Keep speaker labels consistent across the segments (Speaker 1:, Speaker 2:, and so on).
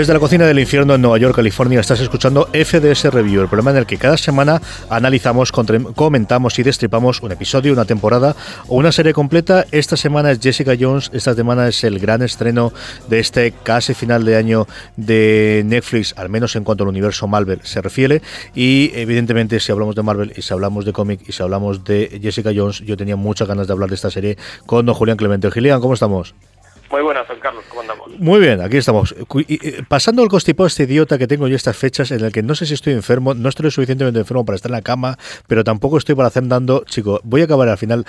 Speaker 1: Desde la cocina del infierno en Nueva York, California, estás escuchando FDS Review, el programa en el que cada semana analizamos, comentamos y destripamos un episodio, una temporada o una serie completa. Esta semana es Jessica Jones, esta semana es el gran estreno de este casi final de año de Netflix, al menos en cuanto al universo Marvel se refiere. Y evidentemente, si hablamos de Marvel y si hablamos de cómic y si hablamos de Jessica Jones, yo tenía muchas ganas de hablar de esta serie con don Julián Clemente. Julián, ¿cómo estamos?
Speaker 2: Muy buenas, Juan Carlos, ¿cómo andamos?
Speaker 1: Muy bien, aquí estamos. Pasando el constipado este idiota que tengo yo estas fechas en el que no sé si estoy enfermo, no estoy lo suficientemente enfermo para estar en la cama, pero tampoco estoy para hacer dando, chico, voy a acabar al final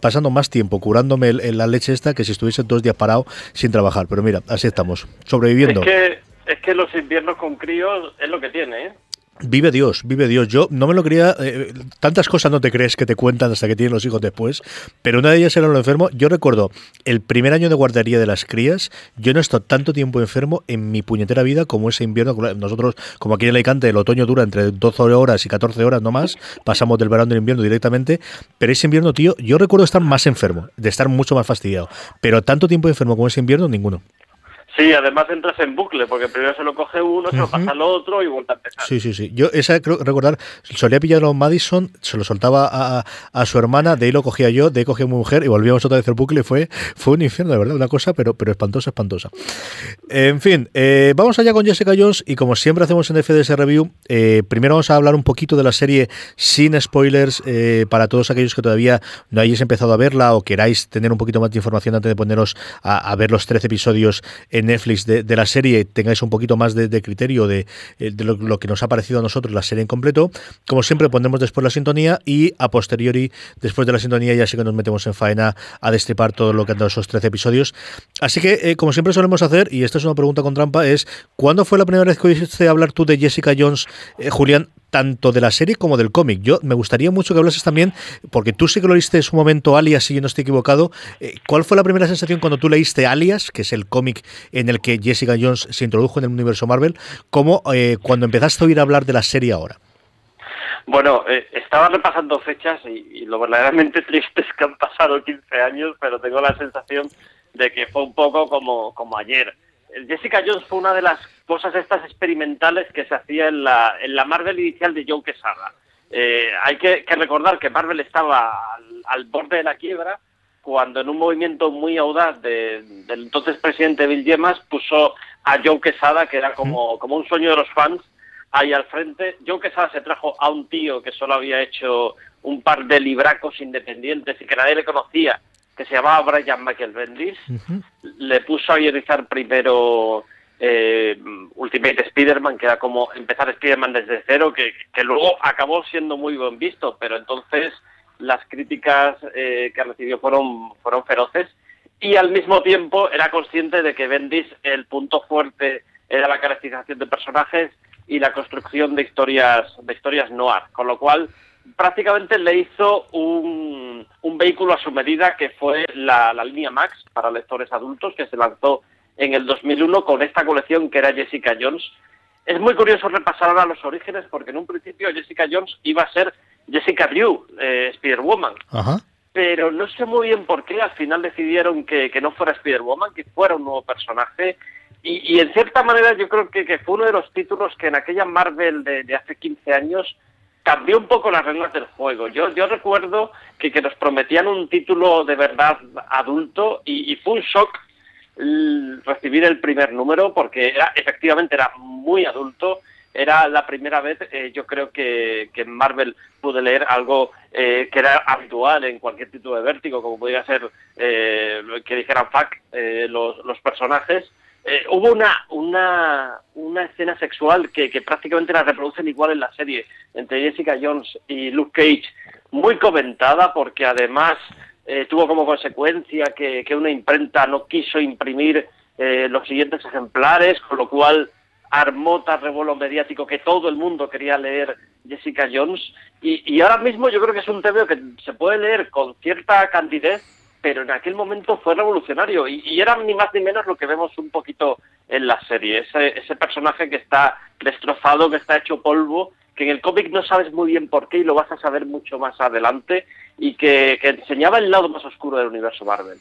Speaker 1: pasando más tiempo curándome la leche esta que si estuviese dos días parado sin trabajar. Pero mira, así estamos, sobreviviendo.
Speaker 2: Es que, es que los inviernos con críos es lo que tiene, ¿eh?
Speaker 1: Vive Dios, vive Dios. Yo no me lo quería. Eh, tantas cosas no te crees que te cuentan hasta que tienen los hijos después, pero una de ellas era lo enfermo. Yo recuerdo el primer año de guardería de las crías. Yo no he estado tanto tiempo enfermo en mi puñetera vida como ese invierno. Nosotros, como aquí en Alicante, el otoño dura entre 12 horas y 14 horas, no más. Pasamos del verano al invierno directamente. Pero ese invierno, tío, yo recuerdo estar más enfermo, de estar mucho más fastidiado. Pero tanto tiempo enfermo como ese invierno, ninguno.
Speaker 2: Sí, además entras en bucle, porque primero se lo coge uno, se lo pasa al otro y vuelve a empezar.
Speaker 1: Sí, sí, sí. Yo esa creo recordar, solía pillarlo a Madison, se lo soltaba a, a, su hermana, de ahí lo cogía yo, de ahí cogía a mi mujer y volvíamos otra vez al bucle. Fue, fue un infierno, de verdad, una cosa, pero, pero espantosa, espantosa. En fin, eh, vamos allá con Jessica Jones y como siempre hacemos en FDS Review, eh, primero vamos a hablar un poquito de la serie sin spoilers eh, para todos aquellos que todavía no hayáis empezado a verla o queráis tener un poquito más de información antes de poneros a, a ver los 13 episodios en Netflix de, la serie tengáis un poquito más de, criterio de, eh, lo, que nos ha parecido a nosotros la serie en completo. Como siempre, ponemos después la sintonía y a posteriori, después de la sintonía, ya sí que nos metemos en faena a destripar todo lo que han dado esos 13 episodios. Así que, eh, como siempre solemos hacer, y esta es una pregunta con trampa, es ¿cuándo fue la primera vez que oíste hablar tú de Jessica Jones, eh, Julián? Tanto de la serie como del cómic. Yo me gustaría mucho que hablases también, porque tú sí que lo leíste en su momento Alias, si yo no estoy equivocado. Eh, ¿Cuál fue la primera sensación cuando tú leíste Alias, que es el cómic en el que Jessica Jones se introdujo en el universo Marvel, como eh, cuando empezaste a oír hablar de la serie ahora?
Speaker 2: Bueno, eh, estaba repasando fechas y, lo verdaderamente triste es que han pasado 15 años, pero tengo la sensación de que fue un poco como, como ayer. Jessica Jones fue una de las cosas estas experimentales que se hacía en la, en la Marvel inicial de Joe Quesada. Eh, hay que, recordar que Marvel estaba al, borde de la quiebra cuando en un movimiento muy audaz del entonces presidente Bill Yemas puso a Joe Quesada, que era como, como un sueño de los fans, ahí al frente. Joe Quesada se trajo a un tío que solo había hecho un par de libracos independientes y que nadie le conocía, que se llamaba Brian Michael Bendis. Le puso a guionizar primero eh, Ultimate Spider-Man, que era como empezar Spider-Man desde cero, que, luego acabó siendo muy buen visto, pero entonces las críticas eh, que recibió fueron, fueron feroces. Y al mismo tiempo era consciente de que Bendis el punto fuerte era la caracterización de personajes y la construcción de historias de historias noir, con lo cual prácticamente le hizo un, un vehículo a su medida que fue la línea Max para lectores adultos que se lanzó en el 2001 con esta colección que era Jessica Jones. Es muy curioso repasar ahora los orígenes porque en un principio Jessica Jones iba a ser Jessica Drew, eh, Spider-Woman. Pero no sé muy bien por qué al final decidieron que, no fuera Spider-Woman, que fuera un nuevo personaje. Y, en cierta manera yo creo que, fue uno de los títulos que en aquella Marvel de, hace 15 años cambió un poco las reglas del juego. Yo, yo recuerdo que, nos prometían un título de verdad adulto y, y fue un shock recibir el primer número porque era, efectivamente era muy adulto. Era la primera vez, eh, yo creo que, que, en Marvel pude leer algo eh, que era habitual en cualquier título de vértigo, como podría ser eh, que dijeran fuck los, los personajes. hubo una, una, una escena sexual que, que prácticamente la reproducen igual en la serie entre Jessica Jones y Luke Cage, muy comentada porque además eh, tuvo como consecuencia que, una imprenta no quiso imprimir eh, los siguientes ejemplares, con lo cual armó tal revuelo mediático que todo el mundo quería leer Jessica Jones. Y, ahora mismo yo creo que es un tema que se puede leer con cierta candidez, pero en aquel momento fue revolucionario. Y, era ni más ni menos lo que vemos un poquito en la serie. Ese, ese personaje que está destrozado, que está hecho polvo que en el cómic no sabes muy bien por qué y lo vas a saber mucho más adelante y que, que enseñaba el lado más oscuro del universo Marvel.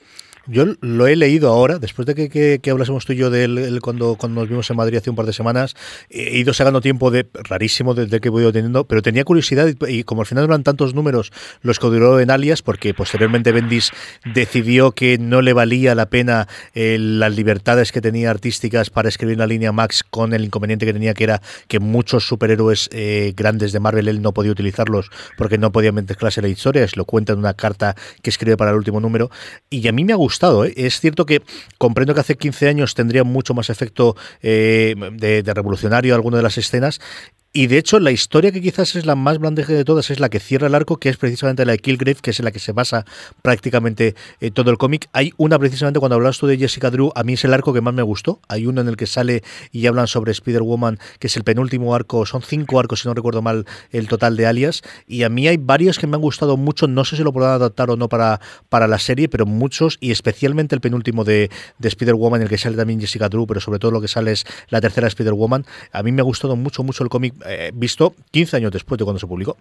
Speaker 1: Yo lo he leído ahora, después de que, que, hablásemos tú y yo de él cuando, cuando nos vimos en Madrid hace un par de semanas, he ido sacando tiempo de rarísimo desde que he ido teniendo, pero tenía curiosidad y, como al final eran tantos números los que duró en Alias, porque posteriormente Bendis decidió que no le valía la pena eh, las libertades que tenía artísticas para escribir la línea Max con el inconveniente que tenía que era que muchos superhéroes eh, grandes de Marvel él no podía utilizarlos porque no podía mezclarse la historia, cuenta en una carta que escribe para el último número, y a mí me ha gustado ¿eh? Es cierto que comprendo que hace 15 años tendría mucho más efecto eh, de, de, revolucionario alguna de las escenas y de hecho, la historia que quizás es la más blandeje de todas es la que cierra el arco, que es precisamente la de Killgrave, que es en la que se basa prácticamente eh, todo el cómic. Hay una precisamente cuando hablas tú de Jessica Drew, a mí es el arco que más me gustó. Hay uno en el que sale y hablan sobre Spider-Woman, que es el penúltimo arco, son cinco arcos, si no recuerdo mal, el total de Alias. Y a mí hay varios que me han gustado mucho, no sé si lo podrán adaptar o no para, para la serie, pero muchos, y especialmente el penúltimo de, de Spider-Woman, en el que sale también Jessica Drew, pero sobre todo lo que sale es la tercera Spider-Woman. A mí me ha gustado mucho, mucho el cómic eh, visto 15 años después de cuando se publicó.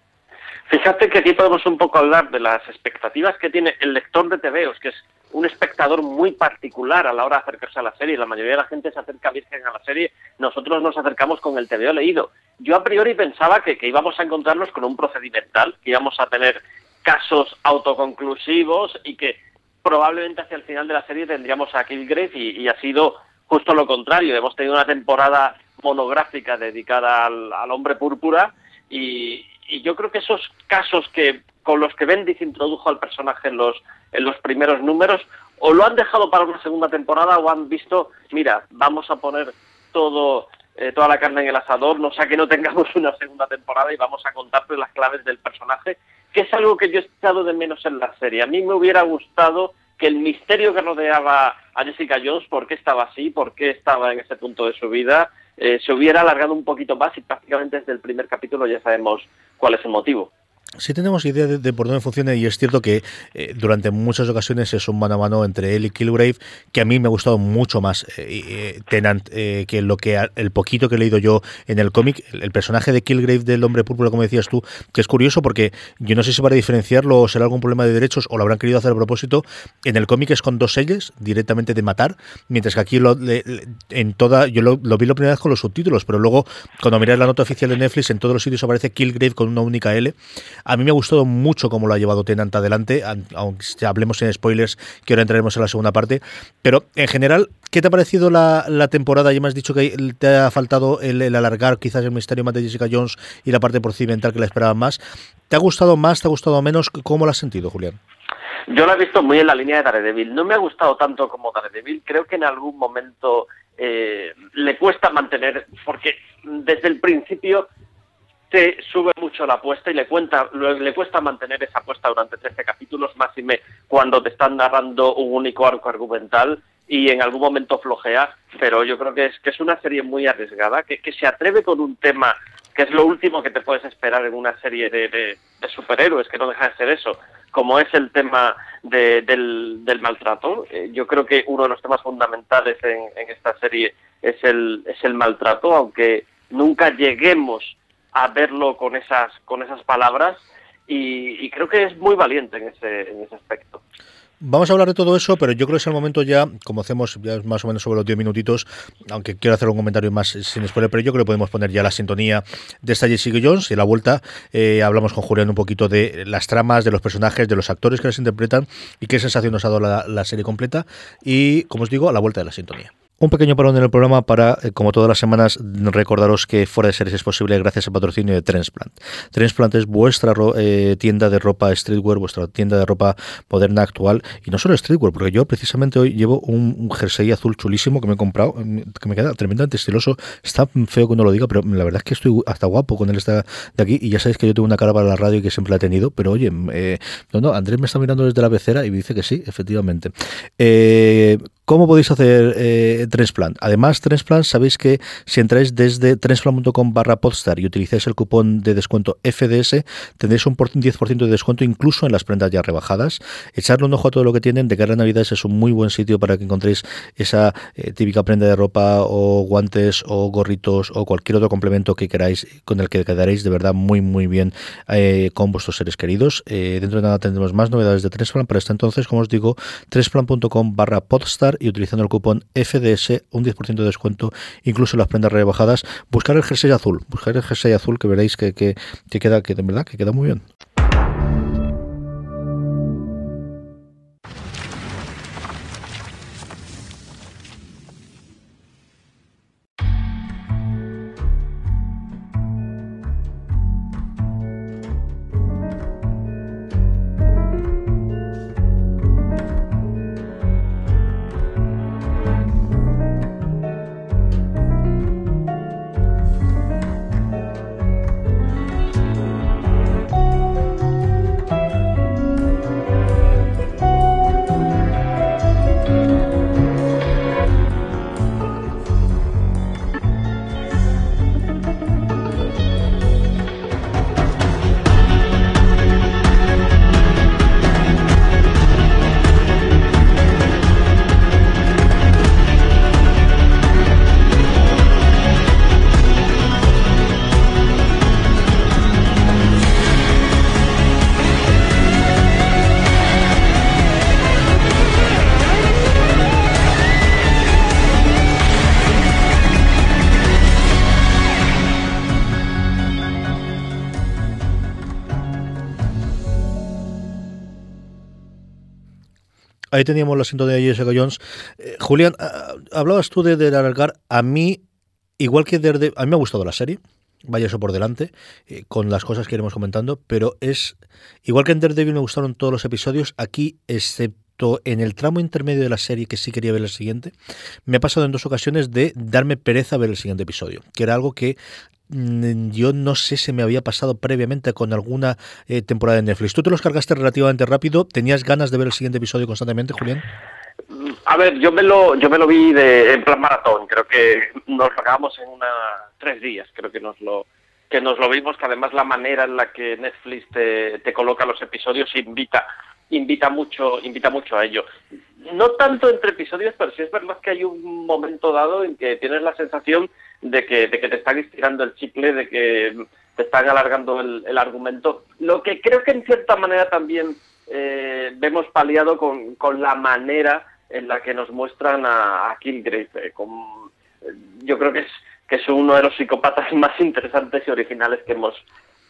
Speaker 2: Fíjate que aquí podemos un poco hablar de las expectativas que tiene el lector de TVOs, que es un espectador muy particular a la hora de acercarse a la serie. La mayoría de la gente se acerca virgen a la serie, nosotros nos acercamos con el TVO leído. Yo a priori pensaba que, íbamos a encontrarnos con un procedimental, que íbamos a tener casos autoconclusivos y que probablemente hacia el final de la serie tendríamos a Killgrave y, y ha sido justo lo contrario. Hemos tenido una temporada monográfica dedicada al, hombre púrpura y, yo creo que esos casos que con los que Bendis introdujo al personaje en los, en los primeros números o lo han dejado para una segunda temporada o han visto, mira, vamos a poner todo eh, toda la carne en el asador, no sea que no tengamos una segunda temporada y vamos a contarte las claves del personaje, que es algo que yo he echado de menos en la serie. A mí me hubiera gustado que el misterio que rodeaba a Jessica Jones, por qué estaba así, por qué estaba en ese punto de su vida, eh, se hubiera alargado un poquito más y prácticamente desde el primer capítulo ya sabemos cuál es el motivo.
Speaker 1: Sí tenemos idea de, por dónde funciona y es cierto que eh, durante muchas ocasiones es un mano a mano entre él y Killgrave que a mí me ha gustado mucho más eh, eh Tenant eh, que lo que el poquito que he leído yo en el cómic. El, personaje de Killgrave del hombre púrpura, como decías tú, que es curioso porque yo no sé si para diferenciarlo o será algún problema de derechos o lo habrán querido hacer a propósito. En el cómic es con dos sellos directamente de matar, mientras que aquí lo, en toda, yo lo, vi la primera vez con los subtítulos, pero luego cuando miras la nota oficial de Netflix en todos los sitios aparece Killgrave con una única L. A mí me ha gustado mucho cómo lo ha llevado Tenant adelante, aunque hablemos en spoilers, que ahora entraremos en la segunda parte. Pero en general, ¿qué te ha parecido la, temporada? Ya me has dicho que te ha faltado el, alargar quizás el misterio más de Jessica Jones y la parte procedimental que la esperaban más. ¿Te ha gustado más? ¿Te ha gustado menos? ¿Cómo lo has sentido, Julián?
Speaker 2: Yo lo he visto muy en la línea de Daredevil. No me ha gustado tanto como Daredevil. Creo que en algún momento eh, le cuesta mantener, porque desde el principio te sube mucho la apuesta y le, cuenta, le cuesta mantener esa apuesta durante 13 capítulos, más y me cuando te están narrando un único arco argumental y en algún momento flojea, pero yo creo que es, que es una serie muy arriesgada, que, se atreve con un tema que es lo último que te puedes esperar en una serie de, superhéroes, que no deja de ser eso, como es el tema de, del, del, maltrato. Eh, yo creo que uno de los temas fundamentales en, en esta serie es el, es el maltrato, aunque nunca lleguemos a verlo con esas, con esas palabras y, creo que es muy valiente en ese, en ese aspecto.
Speaker 1: Vamos a hablar de todo eso, pero yo creo que es el momento ya, como hacemos ya más o menos sobre los 10 minutitos, aunque quiero hacer un comentario más sin spoiler, pero yo creo que podemos poner ya la sintonía de esta Jessica Jones y la vuelta eh, hablamos con Julián un poquito de las tramas, de los personajes, de los actores que las interpretan y qué sensación nos ha dado la serie completa y, como os digo, a la vuelta de la sintonía. Un pequeño parón en el programa para, eh, como todas las semanas, recordaros que fuera de series es posible gracias al patrocinio de Transplant. Transplant es vuestra eh, tienda de ropa streetwear, vuestra tienda de ropa moderna actual. Y no solo streetwear, porque yo precisamente hoy llevo un, jersey azul chulísimo que me he comprado, mm, que me queda tremendamente estiloso. Está feo que no lo diga, pero la verdad es que estoy hasta guapo con él está de aquí. Y ya sabéis que yo tengo una cara para la radio y que siempre la he tenido. Pero oye, eh, no, no, Andrés me está mirando desde la becera y me dice que sí, efectivamente. ¿Cómo podéis hacer eh, Transplant? Además, Transplant, sabéis que si entráis desde transplant.com barra podstar y utilizáis el cupón de descuento FDS, tendréis un 10% de descuento incluso en las prendas ya rebajadas. Echarle un ojo a todo lo que tienen. De cara a Navidades es un muy buen sitio para que encontréis esa eh, típica prenda de ropa o guantes o gorritos o cualquier otro complemento que queráis con el que quedaréis de verdad muy muy bien eh, con vuestros seres queridos. Eh, dentro de nada tendremos más novedades de Transplant. Para este entonces, como os digo, transplant.com barra podstar y utilizando el cupón FDS un 10% de descuento, incluso las prendas rebajadas. Buscar el jersey azul, buscar el jersey azul que veréis que, que, que queda, que de verdad que queda muy bien. Teníamos el asiento de Jessica Jones. Eh, Julián, ah, hablabas tú de, de alargar. A mí, igual que desde. A mí me ha gustado la serie. Vaya eso por delante, eh, con las cosas que iremos comentando, pero es. Igual que en Daredevil me gustaron todos los episodios, aquí, excepto en el tramo intermedio de la serie, que sí quería ver el siguiente, me ha pasado en dos ocasiones de darme pereza ver el siguiente episodio, que era algo que Mm, yo no sé si me había pasado previamente con alguna eh, temporada de Netflix. Tú te los cargaste relativamente rápido. ¿Tenías ganas de ver el siguiente episodio constantemente, Julián?
Speaker 2: A ver, yo me lo, yo me lo vi en plan maratón. Creo que nos lo acabamos en una tres días. Creo que nos lo que nos lo vimos. Que además la manera en la que Netflix te, te coloca los episodios invita invita mucho invita mucho a ello. No tanto entre episodios, pero sí es verdad que hay un momento dado en que tienes la sensación de que, de que te están estirando el chicle, de que te están alargando el, argumento. Lo que creo que en cierta manera también eh, vemos paliado con, con, la manera en la que nos muestran a, a Kilgrave. Eh, yo creo que es, que es uno de los psicópatas más interesantes y originales que hemos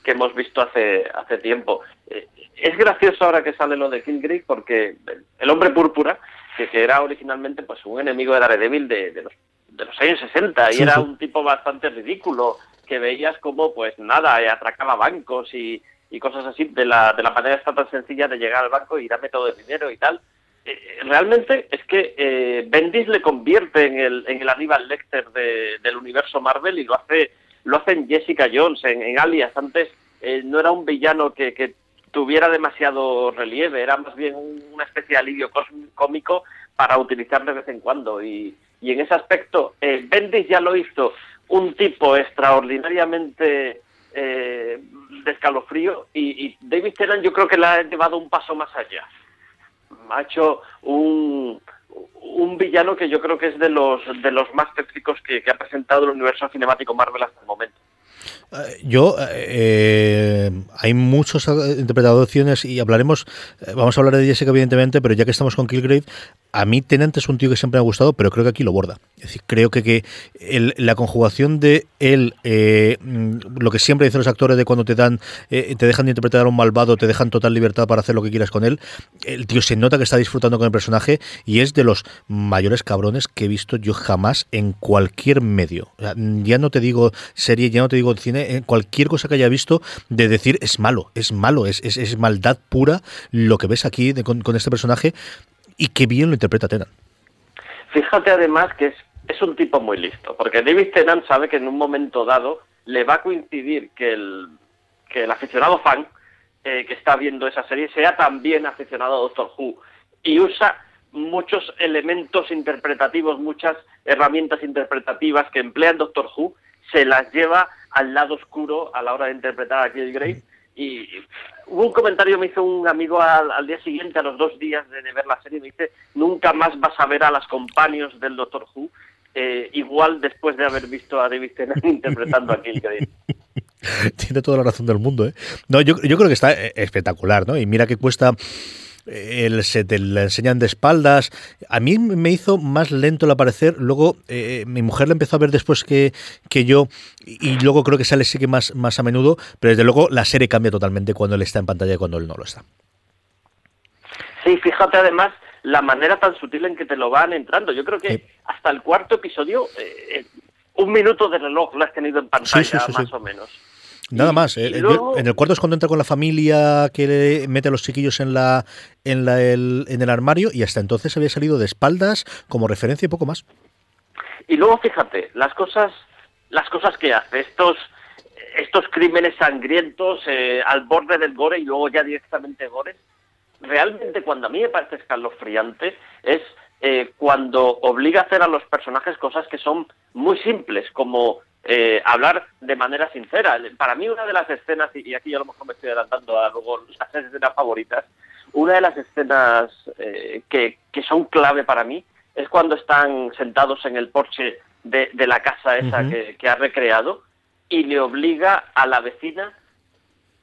Speaker 2: que hemos visto hace hace tiempo. Eh, es gracioso ahora que sale lo de Kilgrave porque el hombre púrpura, que, que era originalmente pues un enemigo de Daredevil de, de los de los años 60 y era un tipo bastante ridículo que veías como pues nada, eh, atracaba bancos y, y cosas así de la, de la manera esta tan sencilla de llegar al banco y darme todo el dinero y tal. Eh, realmente es que eh, Bendis le convierte en el, en el Aníbal Lecter de, del universo Marvel y lo hace lo hace en Jessica Jones, en, Alias. Antes eh, no era un villano que, que tuviera demasiado relieve, era más bien una especie de alivio cómico para utilizar de vez en cuando y, y en ese aspecto eh, Bendis ya lo hizo un tipo extraordinariamente eh, de escalofrío y, David Tennant yo creo que le ha llevado un paso más allá. Ha hecho un, un villano que yo creo que es de los de los más tétricos que, ha presentado el universo cinemático Marvel hasta el momento.
Speaker 1: Eh, yo, eh, hay muchas interpretaciones y hablaremos, vamos a hablar de Jessica evidentemente, pero ya que estamos con Kilgrave, a mí Tenant es un tío que siempre me ha gustado, pero creo que aquí lo borda. Es decir, creo que, que la conjugación de él, eh, lo que siempre dicen los actores de cuando te dan, eh, te dejan de interpretar a un malvado, te dejan total libertad para hacer lo que quieras con él, el tío se nota que está disfrutando con el personaje y es de los mayores cabrones que he visto yo jamás en cualquier medio. ya no te digo serie, ya no te digo cine, en cualquier cosa que haya visto, de decir es malo, es malo, es, es, maldad pura lo que ves aquí con, con este personaje y qué bien lo interpreta Tennant.
Speaker 2: Fíjate además que es, es un tipo muy listo, porque David Tennant sabe que en un momento dado le va a coincidir que el, que el aficionado fan eh, que está viendo esa serie sea también aficionado a Doctor Who y usa muchos elementos interpretativos, muchas herramientas interpretativas que emplean Doctor Who, se las lleva al lado oscuro a la hora de interpretar a Kilgrave y hubo un comentario me hizo un amigo al, día siguiente, a los dos días de, ver la serie, me dice, nunca más vas a ver a las compañeros del Doctor Who, eh, igual después de haber visto a David Tennant interpretando a Kilgrave.
Speaker 1: Tiene toda la razón del mundo, ¿eh? No, yo, yo creo que está eh, espectacular, ¿no? Y mira que cuesta el, se te la enseñan de espaldas. A mí me hizo más lento el aparecer. Luego, eh, mi mujer la empezó a ver después que, que yo, y luego creo que sale sí que más, más a menudo, pero desde luego la serie cambia totalmente cuando él está en pantalla y cuando él no lo está.
Speaker 2: Sí, fíjate además la manera tan sutil en que te lo van entrando. Yo creo que hasta el cuarto episodio, eh, eh, un minuto de reloj lo has tenido en pantalla, más o menos.
Speaker 1: Nada más. Eh, en el cuarto es cuando entra con la familia que mete a los chiquillos en la, en la el, en el armario y hasta entonces había salido de espaldas como referencia y poco más.
Speaker 2: Y luego fíjate, las cosas, las cosas que hace, estos, estos crímenes sangrientos eh, al borde del gore y luego ya directamente gore, realmente cuando a mí me parece escalofriante es eh, cuando obliga a hacer a los personajes cosas que son muy simples, como eh, hablar de manera sincera. Para mí una de las escenas, y aquí a lo mejor me estoy adelantando a luego las escenas favoritas, una de las escenas eh, que, que, son clave para mí es cuando están sentados en el porche de, de la casa esa que, que ha recreado y le obliga a la vecina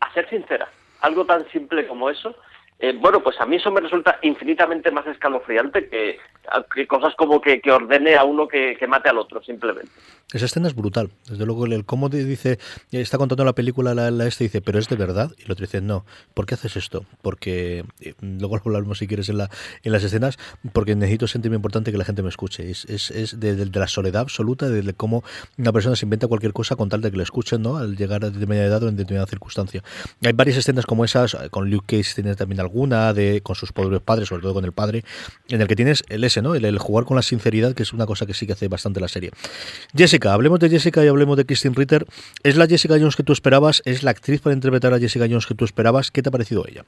Speaker 2: a ser sincera. Algo tan simple como eso eh, bueno, pues a mí eso me resulta infinitamente más escalofriante que, cosas como que, ordene a uno que, mate al otro, simplemente.
Speaker 1: Esa escena es brutal. Desde luego, el, cómo te dice, está contando la película, la, la este dice, pero es de verdad. Y el otro dice, no, ¿por qué haces esto? Porque, eh, luego lo hablaremos si quieres en, la, en las escenas, porque necesito sentirme importante que la gente me escuche. Es, de, la soledad absoluta, de, cómo una persona se inventa cualquier cosa con tal de que le escuchen, ¿no? Al llegar a determinada edad o en determinada circunstancia. Hay varias escenas como esas, con Luke Cage tiene también alguna, de, con sus pobres padres, sobre todo con el padre, en el que tienes el ese, ¿no? El, jugar con la sinceridad, que es una cosa que sí que hace bastante la serie. Jessica, hablemos de Jessica y hablemos de Christine Ritter. ¿Es la Jessica Jones que tú esperabas? ¿Es la actriz para interpretar a Jessica Jones que tú esperabas? ¿Qué te ha parecido ella?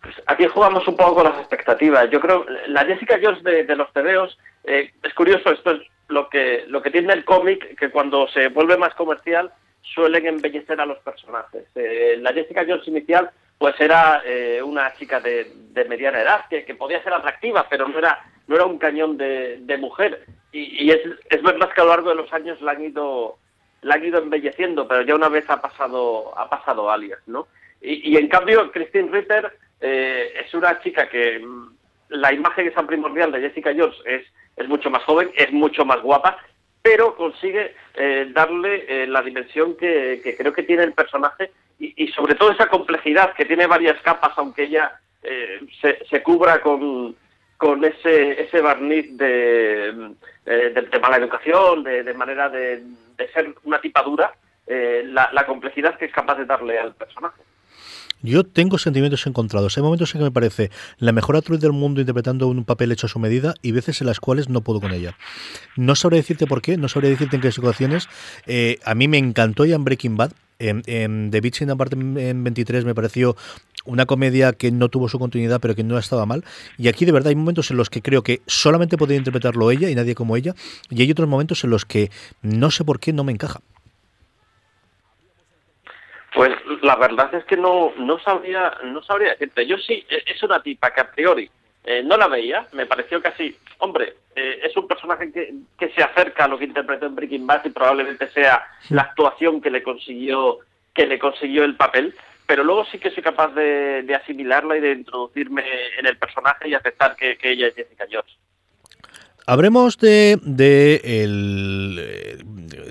Speaker 2: Pues aquí jugamos un poco con las expectativas. Yo creo la Jessica Jones de, los tebeos eh, es curioso, esto es lo que, lo que tiene el cómic, que cuando se vuelve más comercial suelen embellecer a los personajes. Eh, la Jessica Jones inicial pues era eh, una chica de, mediana edad que, podía ser atractiva, pero no era no era un cañón de, mujer. Y, es, es verdad que a lo largo de los años la han ido la han ido embelleciendo, pero ya una vez ha pasado ha pasado alias, ¿no? Y, en cambio Christine Ritter eh, es una chica que mm, la imagen esa primordial de Jessica Jones es es mucho más joven, es mucho más guapa, pero consigue eh, darle la dimensión que, que creo que tiene el personaje y, sobre todo esa complejidad que tiene varias capas, aunque ella eh, se, cubra con, con ese, ese barniz de, eh, de, mala educación, de, manera de, ser una tipa dura, eh, la, complejidad que es capaz de darle al personaje.
Speaker 1: Yo tengo sentimientos encontrados. Hay momentos en que me parece la mejor actriz del mundo interpretando un papel hecho a su medida y veces en las cuales no puedo con ella. No sabré decirte por qué, no sabré decirte en qué situaciones. a mí me encantó ya en Breaking Bad, en, The Beach in parte en 23 me pareció una comedia que no tuvo su continuidad, pero que no estaba mal. Y aquí de verdad hay momentos en los que creo que solamente podía interpretarlo ella y nadie como ella. Y hay otros momentos en los que no sé por qué no me encaja.
Speaker 2: Pues la verdad es que no, no sabría, no sabría decirte. Yo sí, e, es una tipa que a priori eh, no la veía, me pareció casi, hombre, eh, es un personaje que, que, se acerca a lo que interpretó en Breaking Bad y probablemente sea la actuación que le consiguió que le consiguió el papel, pero luego sí que soy capaz de, de asimilarla y de introducirme en el personaje y aceptar que, ella es Jessica Jones.
Speaker 1: Habremos de, de eh,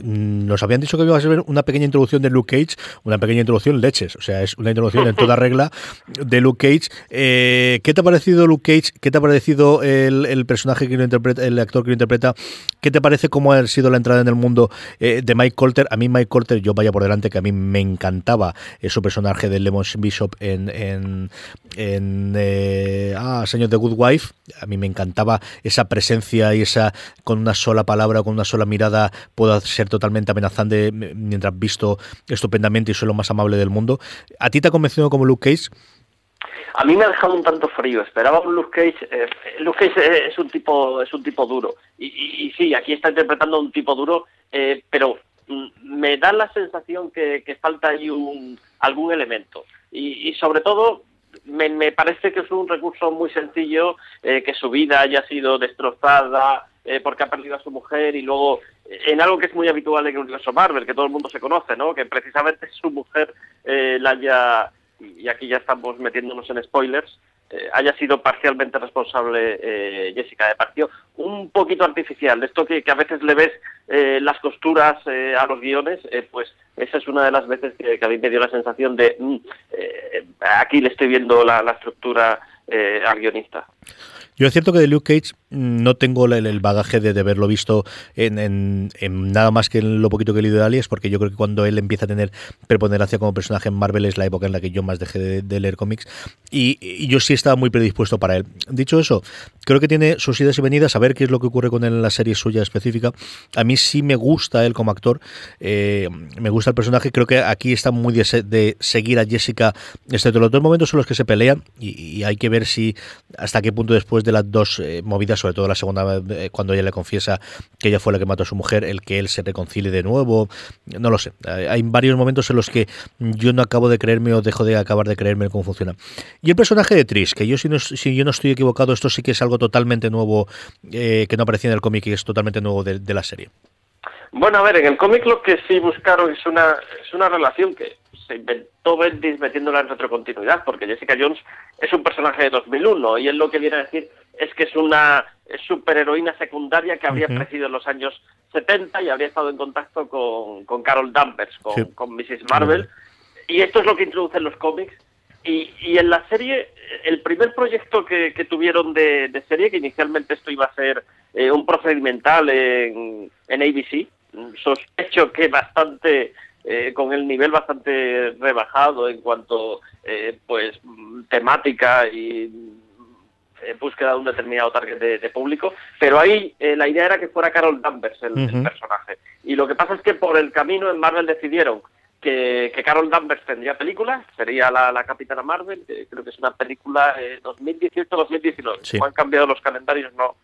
Speaker 1: nos habían dicho que iba a ser una pequeña introducción de Luke Cage, una pequeña introducción leches, o sea, es una introducción en toda regla de Luke Cage. Eh, ¿Qué te ha parecido Luke Cage? ¿Qué te ha parecido el, el, personaje que lo interpreta, el actor que lo interpreta? ¿Qué te parece cómo ha sido la entrada en el mundo eh, de Mike Colter? A mí Mike Colter, yo vaya por delante, que a mí me encantaba su personaje de Lemon Bishop en, en, en eh, ah, Señor de Good Wife. A mí me encantaba esa presencia y esa con una sola palabra con una sola mirada pueda ser totalmente amenazante mientras visto estupendamente y soy lo más amable del mundo. ¿A ti te ha convencido como Luke Cage?
Speaker 2: A mí me ha dejado un tanto frío. Esperaba un Luke Cage. Eh, Luke Cage es un tipo es un tipo duro y, y, sí, aquí está interpretando un tipo duro, eh, pero mm, me da la sensación que, falta ahí un, algún elemento y, y sobre todo me, me, parece que es un recurso muy sencillo, eh, que su vida haya sido destrozada eh, porque ha perdido a su mujer y luego eh, en algo que es muy habitual en el universo Marvel, que todo el mundo se conoce, ¿no? Que precisamente su mujer eh, la haya, y aquí ya estamos metiéndonos en spoilers, eh, haya sido parcialmente responsable Jessica de partido un poquito artificial, de esto que, que a veces le ves las costuras a los guiones, pues esa es una de las veces que, a mí me dio la sensación de mm, aquí le estoy viendo la, la estructura al guionista.
Speaker 1: Yo es cierto que de Luke Cage no tengo el, el bagaje de, de, haberlo visto en, nada más que en lo poquito que he leído de Alias, porque yo creo que cuando él empieza a tener preponderancia como personaje en Marvel es la época en la que yo más dejé de, leer cómics y, yo sí estaba muy predispuesto para él. Dicho eso, creo que tiene sus idas y venidas, a ver qué es lo que ocurre con él en la serie suya específica. A mí sí me gusta él como actor, eh, me gusta el personaje, creo que aquí está muy de, de seguir a Jessica, excepto los dos momentos en los que se pelean y, y hay que ver si hasta qué punto después de las dos eh, movidas, sobre todo la segunda, eh, cuando ella le confiesa que ella fue la que mató a su mujer, el que él se reconcilie de nuevo, no lo sé. Hay varios momentos en los que yo no acabo de creerme o dejo de acabar de creerme cómo funciona. Y el personaje de Trish, que yo si, no, si yo no estoy equivocado, esto sí que es algo totalmente nuevo, eh, que no aparecía en el cómic y es totalmente nuevo de, de la serie.
Speaker 2: Bueno, a ver, en el cómic lo que sí buscaron es una, es una relación que se inventó Bendis metiéndola en retrocontinuidad, porque Jessica Jones es un personaje de 2001 y él lo que viene a decir es que es una superheroína secundaria que habría uh -huh. crecido en los años 70 y habría estado en contacto con, con Carol Danvers, con, sí. con Mrs. Marvel. Uh -huh. Y esto es lo que introducen los cómics. Y, y, en la serie, el primer proyecto que, que tuvieron de, de, serie, que inicialmente esto iba a ser eh, un procedimental en, en ABC, sospecho que bastante eh, con el nivel bastante rebajado en cuanto eh, pues temática y eh, búsqueda de un determinado target de, de público, pero ahí eh, la idea era que fuera Carol Danvers el, uh -huh. el, personaje. Y lo que pasa es que por el camino en Marvel decidieron que, que Carol Danvers tendría película, sería la, la Capitana Marvel, que creo que es una película eh, 2018-2019. Sí. han cambiado los calendarios, no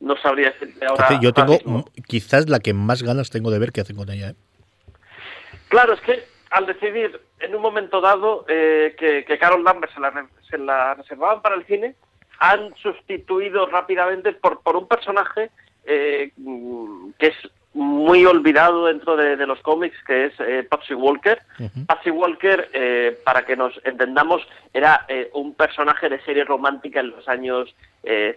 Speaker 2: no sabría decirte ahora.
Speaker 1: Yo tengo quizás la que más ganas tengo de ver que hacen con ella. ¿eh?
Speaker 2: Claro, es que al decidir en un momento dado eh, que, que Carol Danvers se la, se la reservaban para el cine, han sustituido rápidamente por, por un personaje eh, que es muy olvidado dentro de, de los cómics, que es eh, Patsy Walker. Uh -huh. Patsy Walker, eh, para que nos entendamos, era eh, un personaje de serie romántica en los años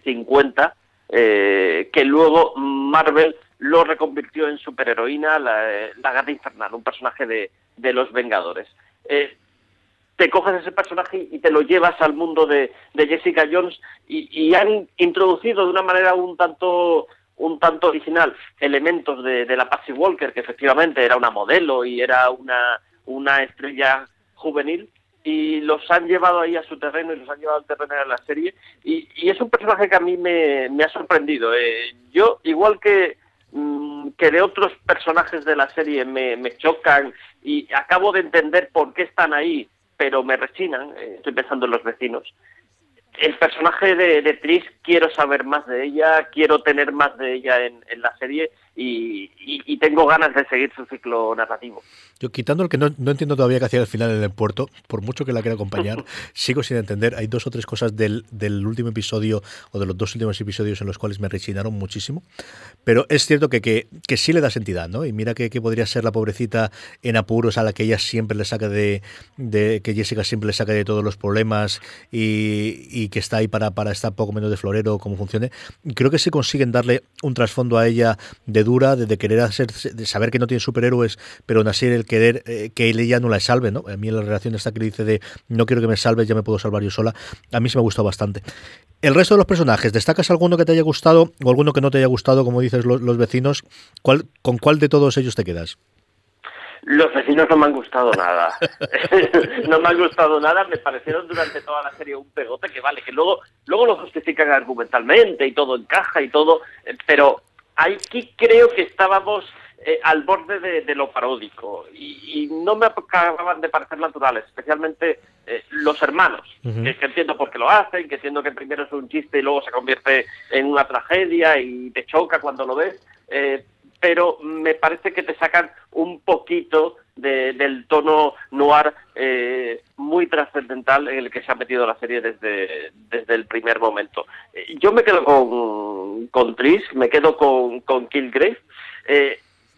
Speaker 2: 50, que luego Marvel lo reconvirtió en superheroína, la, la Gata Infernal, un personaje de, de los Vengadores. Eh, te coges ese personaje y te lo llevas al mundo de, de Jessica Jones y, han introducido de una manera un tanto un tanto original elementos de, de la Patsy Walker, que efectivamente era una modelo y era una, una estrella juvenil, y los han llevado ahí a su terreno y los han llevado al terreno de la serie, y, y es un personaje que a mí me, me ha sorprendido. Eh, yo, igual que, que de otros personajes de la serie me, me chocan y acabo de entender por qué están ahí, pero me rechinan, eh, estoy pensando en los vecinos. El personaje de, Tris, quiero saber más de ella, quiero tener más de ella en la serie y, tengo ganas de seguir su ciclo narrativo.
Speaker 1: Yo quitando el que no, entiendo todavía qué hacía al final en el puerto, por mucho que la quiera acompañar, sigo sin entender. Hay dos o tres cosas del, del, último episodio o de los dos últimos episodios en los cuales me rechinaron muchísimo, pero es cierto que, que, que sí le da sentidad, ¿no? Y mira que, que, podría ser la pobrecita en apuros a la que ella siempre le saca de, de que Jessica siempre le saca de todos los problemas y, y que está ahí para, para estar poco menos de florero, como funcione. Creo que sí consiguen darle un trasfondo a ella de dura, de, querer hacer, de saber que no tiene superhéroes, pero aún así el querer eh, que ella no la salve, ¿no? A mí en la relación esta que dice de no quiero que me salves, ya me puedo salvar yo sola, a mí sí me ha gustado bastante. El resto de los personajes, ¿destacas alguno que te haya gustado o alguno que no te haya gustado, como dices los, vecinos? ¿Cuál, ¿Con cuál de todos ellos te quedas?
Speaker 2: Los vecinos no me han gustado nada. no me han gustado nada. Me parecieron durante toda la serie un pegote que vale, que luego, luego lo justifican argumentalmente y todo encaja y todo, eh, pero aquí creo que estábamos eh, al borde de, lo paródico y, no me acababan de parecer naturales, especialmente eh, los hermanos, que, entiendo por qué lo hacen, que entiendo que primero es un chiste y luego se convierte en una tragedia y te choca cuando lo ves, eh, pero me parece que te sacan un poquito del tono noir muy trascendental en el que se ha metido la serie desde, desde el primer momento. yo me quedo con, con Tris, me quedo con, con Killgrave.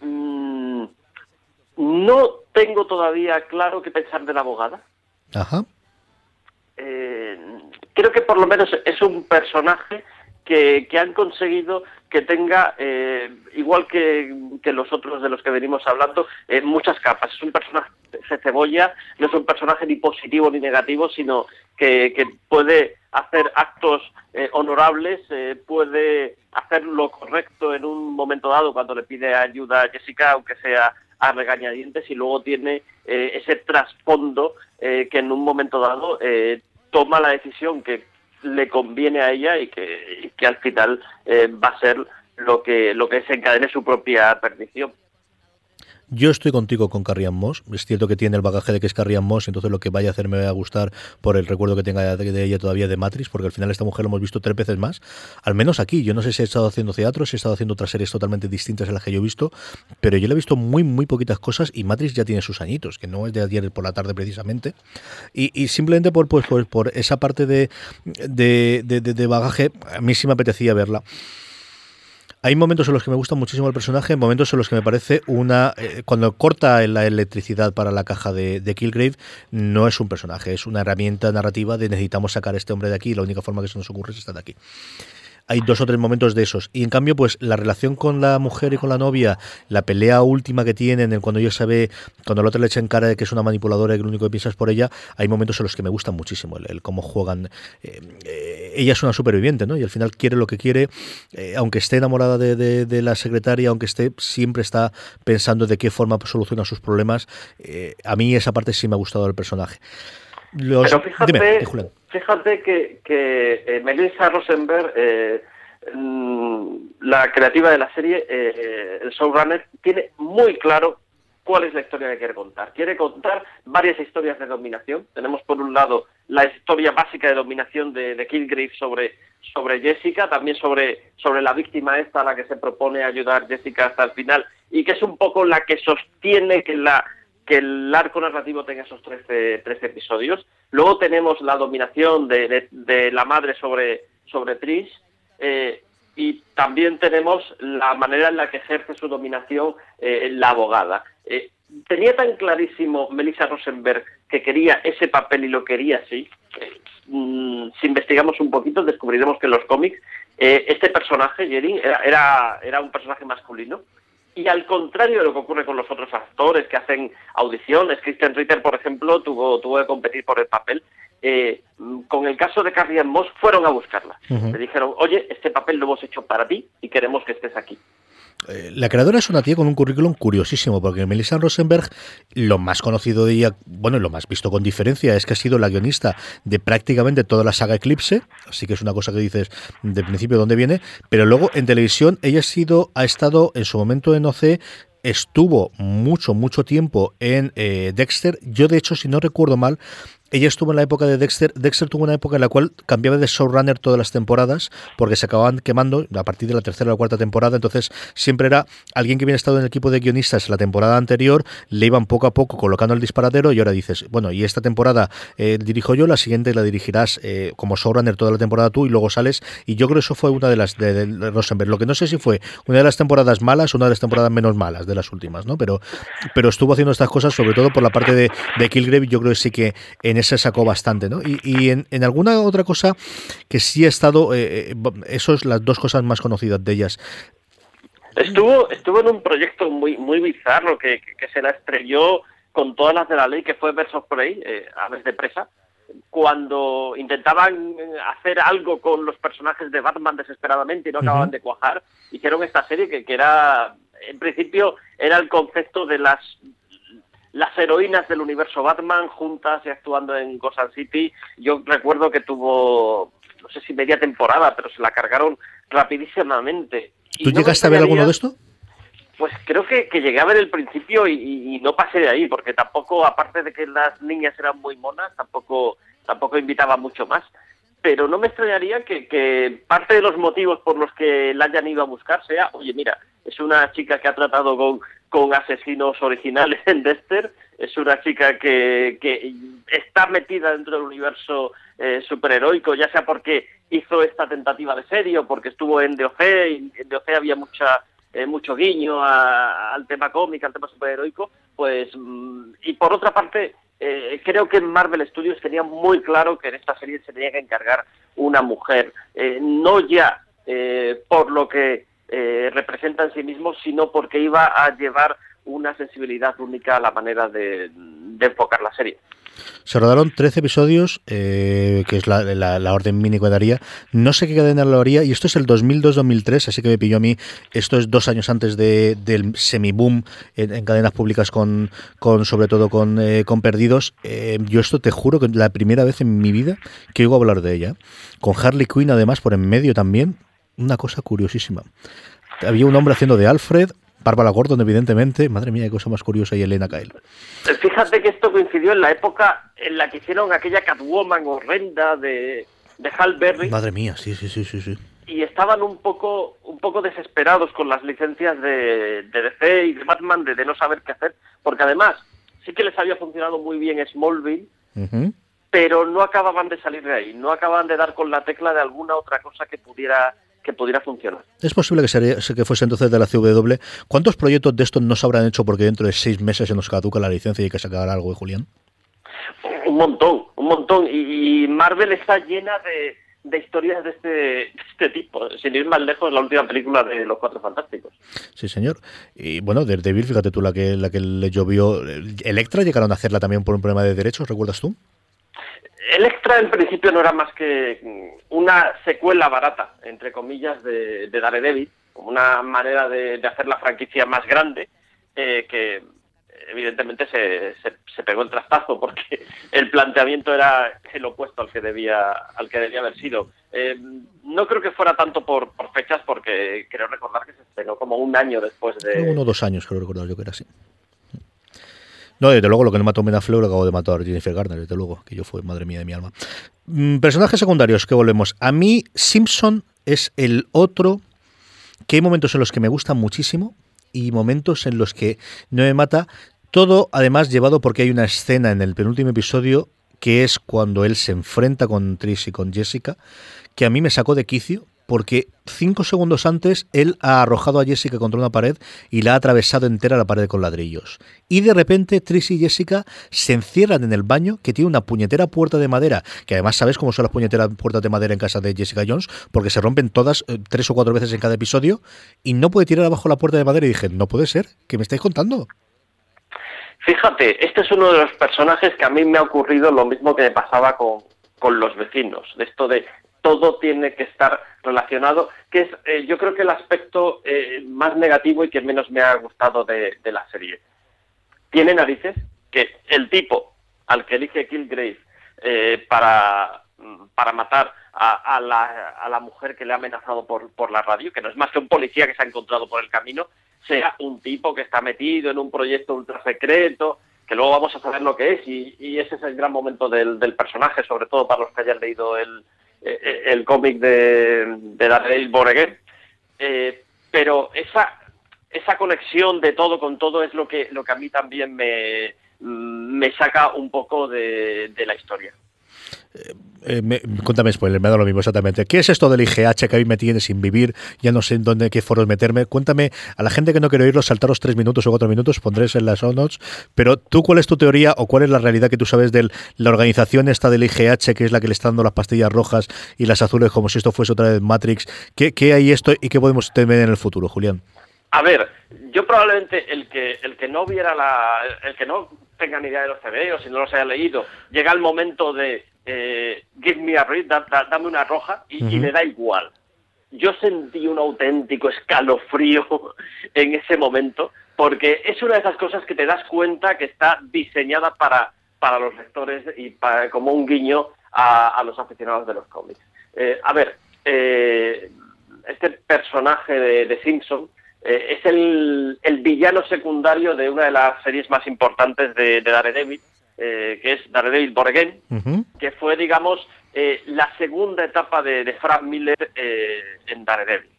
Speaker 2: Mm, no tengo todavía claro qué pensar de la abogada.
Speaker 1: Ajá.
Speaker 2: Eh, creo que por lo menos es un personaje que, han conseguido que tenga, eh, igual que, los otros de los que venimos hablando, eh, muchas capas. Es un personaje cebolla, no es un personaje ni positivo ni negativo, sino que, que puede hacer actos eh, honorables, puede hacer lo correcto en un momento dado cuando le pide ayuda a Jessica, aunque sea a regañadientes, y luego tiene ese trasfondo que en un momento dado toma la decisión que le conviene a ella y que, que al final eh, va a ser lo que, lo que desencadene su propia perdición.
Speaker 1: Yo estoy contigo con Carrian Moss. Es cierto que tiene el bagaje de que es Carrian Moss, entonces lo que vaya a hacer me va a gustar por el recuerdo que tenga de ella todavía de Matrix, porque al final esta mujer lo hemos visto tres veces más. Al menos aquí. Yo no sé si he estado haciendo teatro, si he estado haciendo otras series totalmente distintas a las que yo he visto, pero yo le he visto muy, muy poquitas cosas y Matrix ya tiene sus añitos, que no es de ayer por la tarde precisamente. Y, simplemente por, pues, por, por, esa parte de, de, de bagaje, a mí sí me apetecía verla. Hay momentos en los que me gusta muchísimo el personaje, momentos en los que me parece una... Eh, cuando corta la electricidad para la caja de, de, Killgrave, no es un personaje, es una herramienta narrativa de necesitamos sacar a este hombre de aquí y la única forma que se nos ocurre es estar de aquí hay dos o tres momentos de esos. Y en cambio, pues la relación con la mujer y con la novia, la pelea última que tienen, cuando ella sabe, cuando el otro le echa en cara de que es una manipuladora y que lo único que piensa es por ella, hay momentos en los que me gustan muchísimo, el, cómo juegan. Eh, eh, ella es una superviviente, ¿no? Y al final quiere lo que quiere, eh, aunque esté enamorada de, de, la secretaria, aunque esté, siempre está pensando de qué forma soluciona sus problemas. a mí esa parte sí me ha gustado del personaje.
Speaker 2: Pero fíjate, fíjate que, que eh, Melissa Rosenberg, eh, mm, la creativa de la serie, eh, el showrunner, tiene muy claro cuál es la historia que quiere contar. Quiere contar varias historias de dominación. Tenemos por un lado la historia básica de dominación de, de sobre, sobre Jessica, también sobre, sobre la víctima esta a la que se propone ayudar Jessica hasta el final y que es un poco la que sostiene que la que el arco narrativo tenga esos 13, episodios. Luego tenemos la dominación de, la madre sobre, sobre Trish eh, y también tenemos la manera en la que ejerce su dominación eh, la abogada. Eh, tenía tan clarísimo Melissa Rosenberg que quería ese papel y lo quería así. Mm, si investigamos un poquito descubriremos que en los cómics este personaje, Jerry, era, era, era un personaje masculino y al contrario de lo que ocurre con los otros actores que hacen audiciones, Christian Ritter, por ejemplo, tuvo, tuvo que competir por el papel. Eh, con el caso de Carrie Moss, fueron a buscarla. Le dijeron, oye, este papel lo hemos hecho para ti y queremos que estés aquí.
Speaker 1: Eh, la creadora es una tía con un currículum curiosísimo, porque Melissa Rosenberg, lo más conocido de ella, bueno, lo más visto con diferencia, es que ha sido la guionista de prácticamente toda la saga Eclipse, así que es una cosa que dices de principio de dónde viene, pero luego en televisión ella ha sido, ha estado en su momento en OC estuvo mucho, mucho tiempo en eh, Dexter. Yo, de hecho, si no recuerdo mal, ella estuvo en la época de Dexter. Dexter tuvo una época en la cual cambiaba de showrunner todas las temporadas porque se acababan quemando a partir de la tercera o la cuarta temporada. Entonces siempre era alguien que había estado en el equipo de guionistas la temporada anterior, le iban poco a poco colocando el disparadero y ahora dices, bueno, y esta temporada eh, dirijo yo, la siguiente la dirigirás eh, como showrunner toda la temporada tú y luego sales. Y yo creo que eso fue una de las de, Rosenberg. Lo que no sé si fue una de las temporadas malas o una de las temporadas menos malas de las últimas, ¿no? Pero, pero estuvo haciendo estas cosas sobre todo por la parte de, de Kilgrave. Yo creo que sí que en ese sacó bastante, ¿no? Y, en, alguna otra cosa que sí ha estado, eh, eh, eso es las dos cosas más conocidas de ellas.
Speaker 2: Estuvo, estuvo en un proyecto muy, muy bizarro que, se la estrelló con todas las de la ley, que fue Versus Prey, eh, Aves de Presa, cuando intentaban hacer algo con los personajes de Batman desesperadamente y no acababan de cuajar, hicieron esta serie que, que era, en principio, era el concepto de las las heroínas del universo Batman juntas y actuando en Gotham City. Yo recuerdo que tuvo, no sé si media temporada, pero se la cargaron rapidísimamente.
Speaker 1: ¿Tú llegaste a ver alguno de esto?
Speaker 2: Pues creo que, llegué a ver el principio y, no pasé de ahí, porque tampoco, aparte de que las niñas eran muy monas, tampoco, tampoco invitaba mucho más. Pero no me extrañaría que, que parte de los motivos por los que la hayan ido a buscar sea, oye, mira, es una chica que ha tratado con, con asesinos originales en Dexter. Es una chica que, que está metida dentro del universo eh, superheroico, ya sea porque hizo esta tentativa de serie o porque estuvo en DOC, y en DOC había mucha eh, mucho guiño al tema cómic, al tema superheroico, pues mm, y por otra parte eh, creo que Marvel Studios tenía muy claro que en esta serie se tenía que encargar una mujer, eh, no ya por lo que eh, representa en sí mismo, sino porque iba a llevar una sensibilidad única a la manera de, enfocar la serie.
Speaker 1: Se rodaron 13 episodios, eh, que es la, orden mini que daría. No sé qué cadena lo haría, y esto es el 2002-2003, así que me pilló a mí. Esto es dos años antes del semi-boom en, cadenas públicas, con, con sobre todo con, eh, con Perdidos. yo esto te juro que la primera vez en mi vida que oigo hablar de ella. Con Harley Quinn, además, por en medio también una cosa curiosísima. Había un hombre haciendo de Alfred, Bárbara Gordon, evidentemente. Madre mía, qué cosa más curiosa y Elena Kyle.
Speaker 2: Fíjate que esto coincidió en la época en la que hicieron aquella Catwoman horrenda de, de Hal Berry.
Speaker 1: Madre mía, sí, sí, sí, sí, sí.
Speaker 2: Y estaban un poco, un poco desesperados con las licencias de, de DC y de Batman de, no saber qué hacer, porque además sí que les había funcionado muy bien Smallville, pero no acababan de salir de ahí, no acababan de dar con la tecla de alguna otra cosa que pudiera que pudiera funcionar.
Speaker 1: Es posible que, sería, que fuese entonces de la CW. ¿Cuántos proyectos de estos no se habrán hecho porque dentro de seis meses se nos caduca la licencia y hay que sacar algo de Julián?
Speaker 2: Un montón, un montón. Y, Marvel está llena de, historias de este, este, tipo. Sin ir más lejos, la última película de Los Cuatro Fantásticos.
Speaker 1: Sí, señor. Y bueno, Daredevil, fíjate tú la que, la que le llovió. Electra llegaron a hacerla también por un problema de derechos, ¿recuerdas tú?
Speaker 2: El extra en principio no era más que una secuela barata, entre comillas, de, de Daredevil, como una manera de, hacer la franquicia más grande, eh, que evidentemente se, se, pegó el trastazo porque el planteamiento era el opuesto al que debía al que debía haber sido. Eh, no creo que fuera tanto por, por, fechas, porque creo recordar que se estrenó como un año después de...
Speaker 1: Uno o dos años, creo recordar yo que era así. No, desde luego, lo que no mató Ben lo acabo de matar Jennifer Garner, desde luego, que yo fue, madre mía de mi alma. Mm, personajes secundarios, que volvemos. A mí, Simpson es el otro que hay momentos en los que me gusta muchísimo y momentos en los que no me mata. Todo, además, llevado porque hay una escena en el penúltimo episodio que es cuando él se enfrenta con Trish y con Jessica, que a mí me sacó de quicio porque cinco segundos antes él ha arrojado a Jessica contra una pared y la ha atravesado entera la pared con ladrillos. Y de repente Trish y Jessica se encierran en el baño que tiene una puñetera puerta de madera, que además sabes cómo son las puñeteras puertas de madera en casa de Jessica Jones, porque se rompen todas eh, tres o cuatro veces en cada episodio y no puede tirar abajo la puerta de madera y dije, no puede ser, ¿qué me estáis contando?
Speaker 2: Fíjate, este es uno de los personajes que a mí me ha ocurrido lo mismo que me pasaba con, con los vecinos, de esto de todo tiene que estar relacionado, que es eh, yo creo que el aspecto eh, más negativo y que menos me ha gustado de, la serie. Tiene narices que el tipo al que elige Killgrave eh, para, para matar a, la, a, la, mujer que le ha amenazado por, por la radio, que no es más que un policía que se ha encontrado por el camino, sea un tipo que está metido en un proyecto ultra secreto, que luego vamos a saber lo que es y, ese es el gran momento del, personaje, sobre todo para los que hayan leído el, eh, el, cómic de, de Daredevil eh, pero esa, esa conexión de todo con todo es lo que, lo que a mí también me, me saca un poco de la historia.
Speaker 1: Eh, eh, me, cuéntame spoiler, me da lo mismo exactamente. ¿Qué es esto del IGH que a mí me tiene sin vivir? Ya no sé en dónde, qué foros meterme. Cuéntame, a la gente que no quiere oírlo, saltaros tres minutos o cuatro minutos, pondréis en las notes. Pero tú, ¿cuál es tu teoría o cuál es la realidad que tú sabes de la organización esta del IGH, que es la que le está dando las pastillas rojas y las azules como si esto fuese otra vez Matrix? ¿Qué, qué hay esto y qué podemos tener en el futuro, Julián?
Speaker 2: A ver, yo probablemente el que el que no viera la el que no tenga ni idea de los o si no los haya leído, llega el momento de eh, give me a red, dame una roja y, le da igual. Yo sentí un auténtico escalofrío en ese momento porque es una de esas cosas que te das cuenta que está diseñada para, para los lectores y para, como un guiño a, los aficionados de los cómics. Eh, a ver, eh, este personaje de, Simpson es el, villano secundario de una de las series más importantes de, de Daredevil, eh, que es Daredevil Borgen, que fue, digamos, eh, la segunda etapa de, Frank Miller eh, en Daredevil.